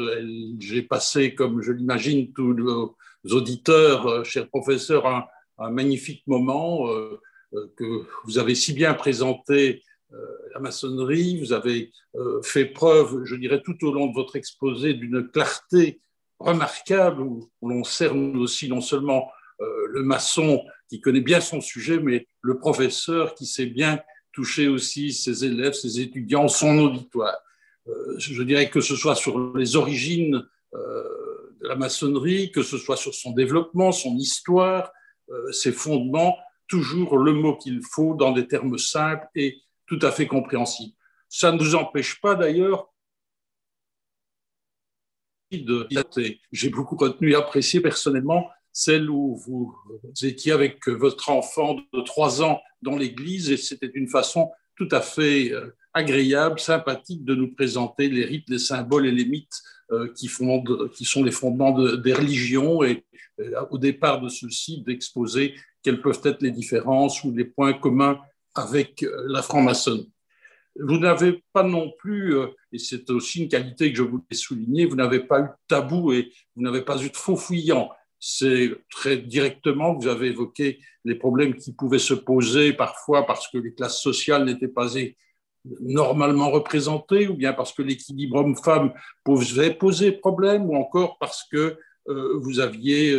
J'ai passé, comme je l'imagine, tous nos auditeurs, euh, chers professeurs, un, magnifique moment euh, que vous avez si bien présenté la maçonnerie. Vous avez fait preuve, je dirais, tout au long de votre exposé d'une clarté remarquable où l'on cerne aussi non seulement le maçon qui connaît bien son sujet, mais le professeur qui sait bien toucher aussi ses élèves, ses étudiants, son auditoire. Je dirais que ce soit sur les origines de la maçonnerie, que ce soit sur son développement, son histoire, ses fondements, toujours le mot qu'il faut dans des termes simples et tout à fait compréhensibles. Ça ne nous empêche pas d'ailleurs de... J'ai beaucoup retenu et apprécié personnellement celle où vous étiez avec votre enfant de trois ans dans l'église et c'était une façon tout à fait euh, agréable, sympathique de nous présenter les rites, les symboles et les mythes euh, qui, fondent, qui sont les fondements des religions et euh, au départ de ceux-ci d'exposer quelles peuvent être les différences ou les points communs avec euh, la franc-maçonnerie. Vous n'avez pas non plus, et c'est aussi une qualité que je voulais souligner, vous n'avez pas eu de tabou et vous n'avez pas eu de faux fuyant. C'est très directement, vous avez évoqué les problèmes qui pouvaient se poser parfois parce que les classes sociales n'étaient pas normalement représentées, ou bien parce que l'équilibre homme-femme pouvait poser problème, ou encore parce que euh, vous aviez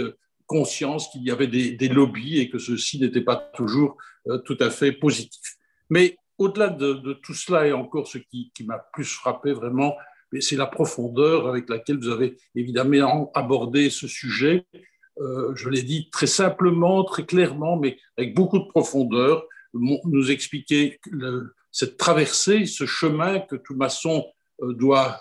conscience qu'il y avait des, lobbies et que ceci n'était pas toujours euh, tout à fait positif. Mais au-delà de, tout cela, et encore ce qui, m'a plus frappé vraiment, c'est la profondeur avec laquelle vous avez évidemment abordé ce sujet. Euh, je l'ai dit très simplement, très clairement, mais avec beaucoup de profondeur, nous expliquer cette traversée, ce chemin que tout maçon euh, doit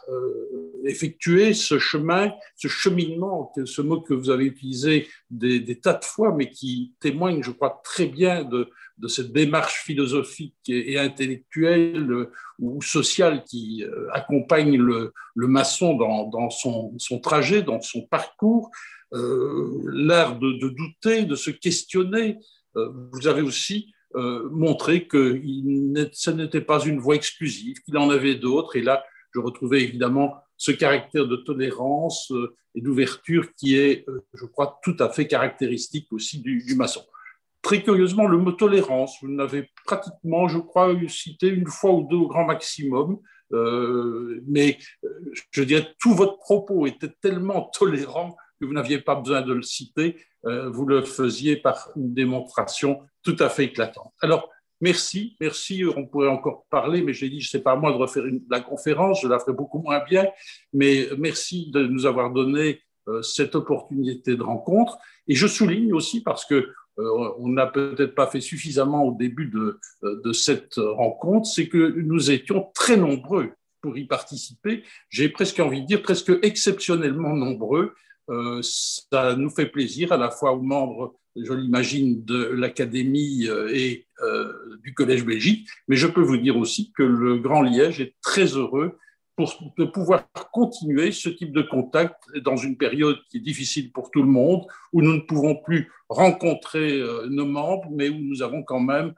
effectuer ce chemin, ce cheminement, ce mot que vous avez utilisé des, tas de fois, mais qui témoigne, je crois, très bien de, cette démarche philosophique et, intellectuelle euh, ou sociale qui euh, accompagne le, maçon dans, son, trajet, dans son parcours, euh, l'art de, douter, de se questionner. vous avez aussi montré que ce n'était pas une voie exclusive, qu'il en avait d'autres, et là, je retrouvais évidemment ce caractère de tolérance euh, et d'ouverture qui est, euh, je crois, tout à fait caractéristique aussi du, maçon. Très curieusement, le mot tolérance, vous l'avez pratiquement, je crois, cité une fois ou deux au grand maximum, euh, mais je dirais tout votre propos était tellement tolérant que vous n'aviez pas besoin de le citer, vous le faisiez par une démonstration tout à fait éclatante. Alors, Merci, merci. On pourrait encore parler, mais j'ai dit, je sais pas moi de refaire la conférence, je la ferai beaucoup moins bien. Mais merci de nous avoir donné euh, cette opportunité de rencontre. Et je souligne aussi parce que euh, on n'a peut-être pas fait suffisamment au début euh, de cette rencontre, c'est que nous étions très nombreux pour y participer. J'ai presque envie de dire presque exceptionnellement nombreux. Ça nous fait plaisir à la fois aux membres je l'imagine, de l'Académie euh, et euh, du Collège Belgique, mais je peux vous dire aussi que le Grand Liège est très heureux de pouvoir continuer ce type de contact dans une période qui est difficile pour tout le monde, où nous ne pouvons plus rencontrer euh, nos membres, mais où nous avons quand même,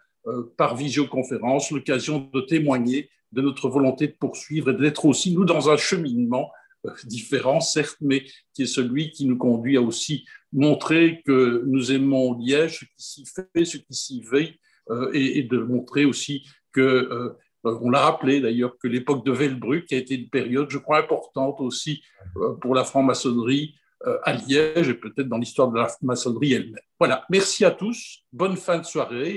par visioconférence, l'occasion de témoigner de notre volonté de poursuivre et d'être aussi, nous, dans un cheminement (laughs) différent, certes, mais qui est celui qui nous conduit à aussi montrer que nous aimons Liège, ce qui s'y fait, ce qui s'y veille, euh, et, de montrer aussi que, euh, on l'a rappelé d'ailleurs, que l'époque de Velbruck a été une période, je crois, importante aussi euh, pour la franc-maçonnerie à Liège et peut-être dans l'histoire de la maçonnerie elle-même. Voilà, merci à tous, bonne fin de soirée.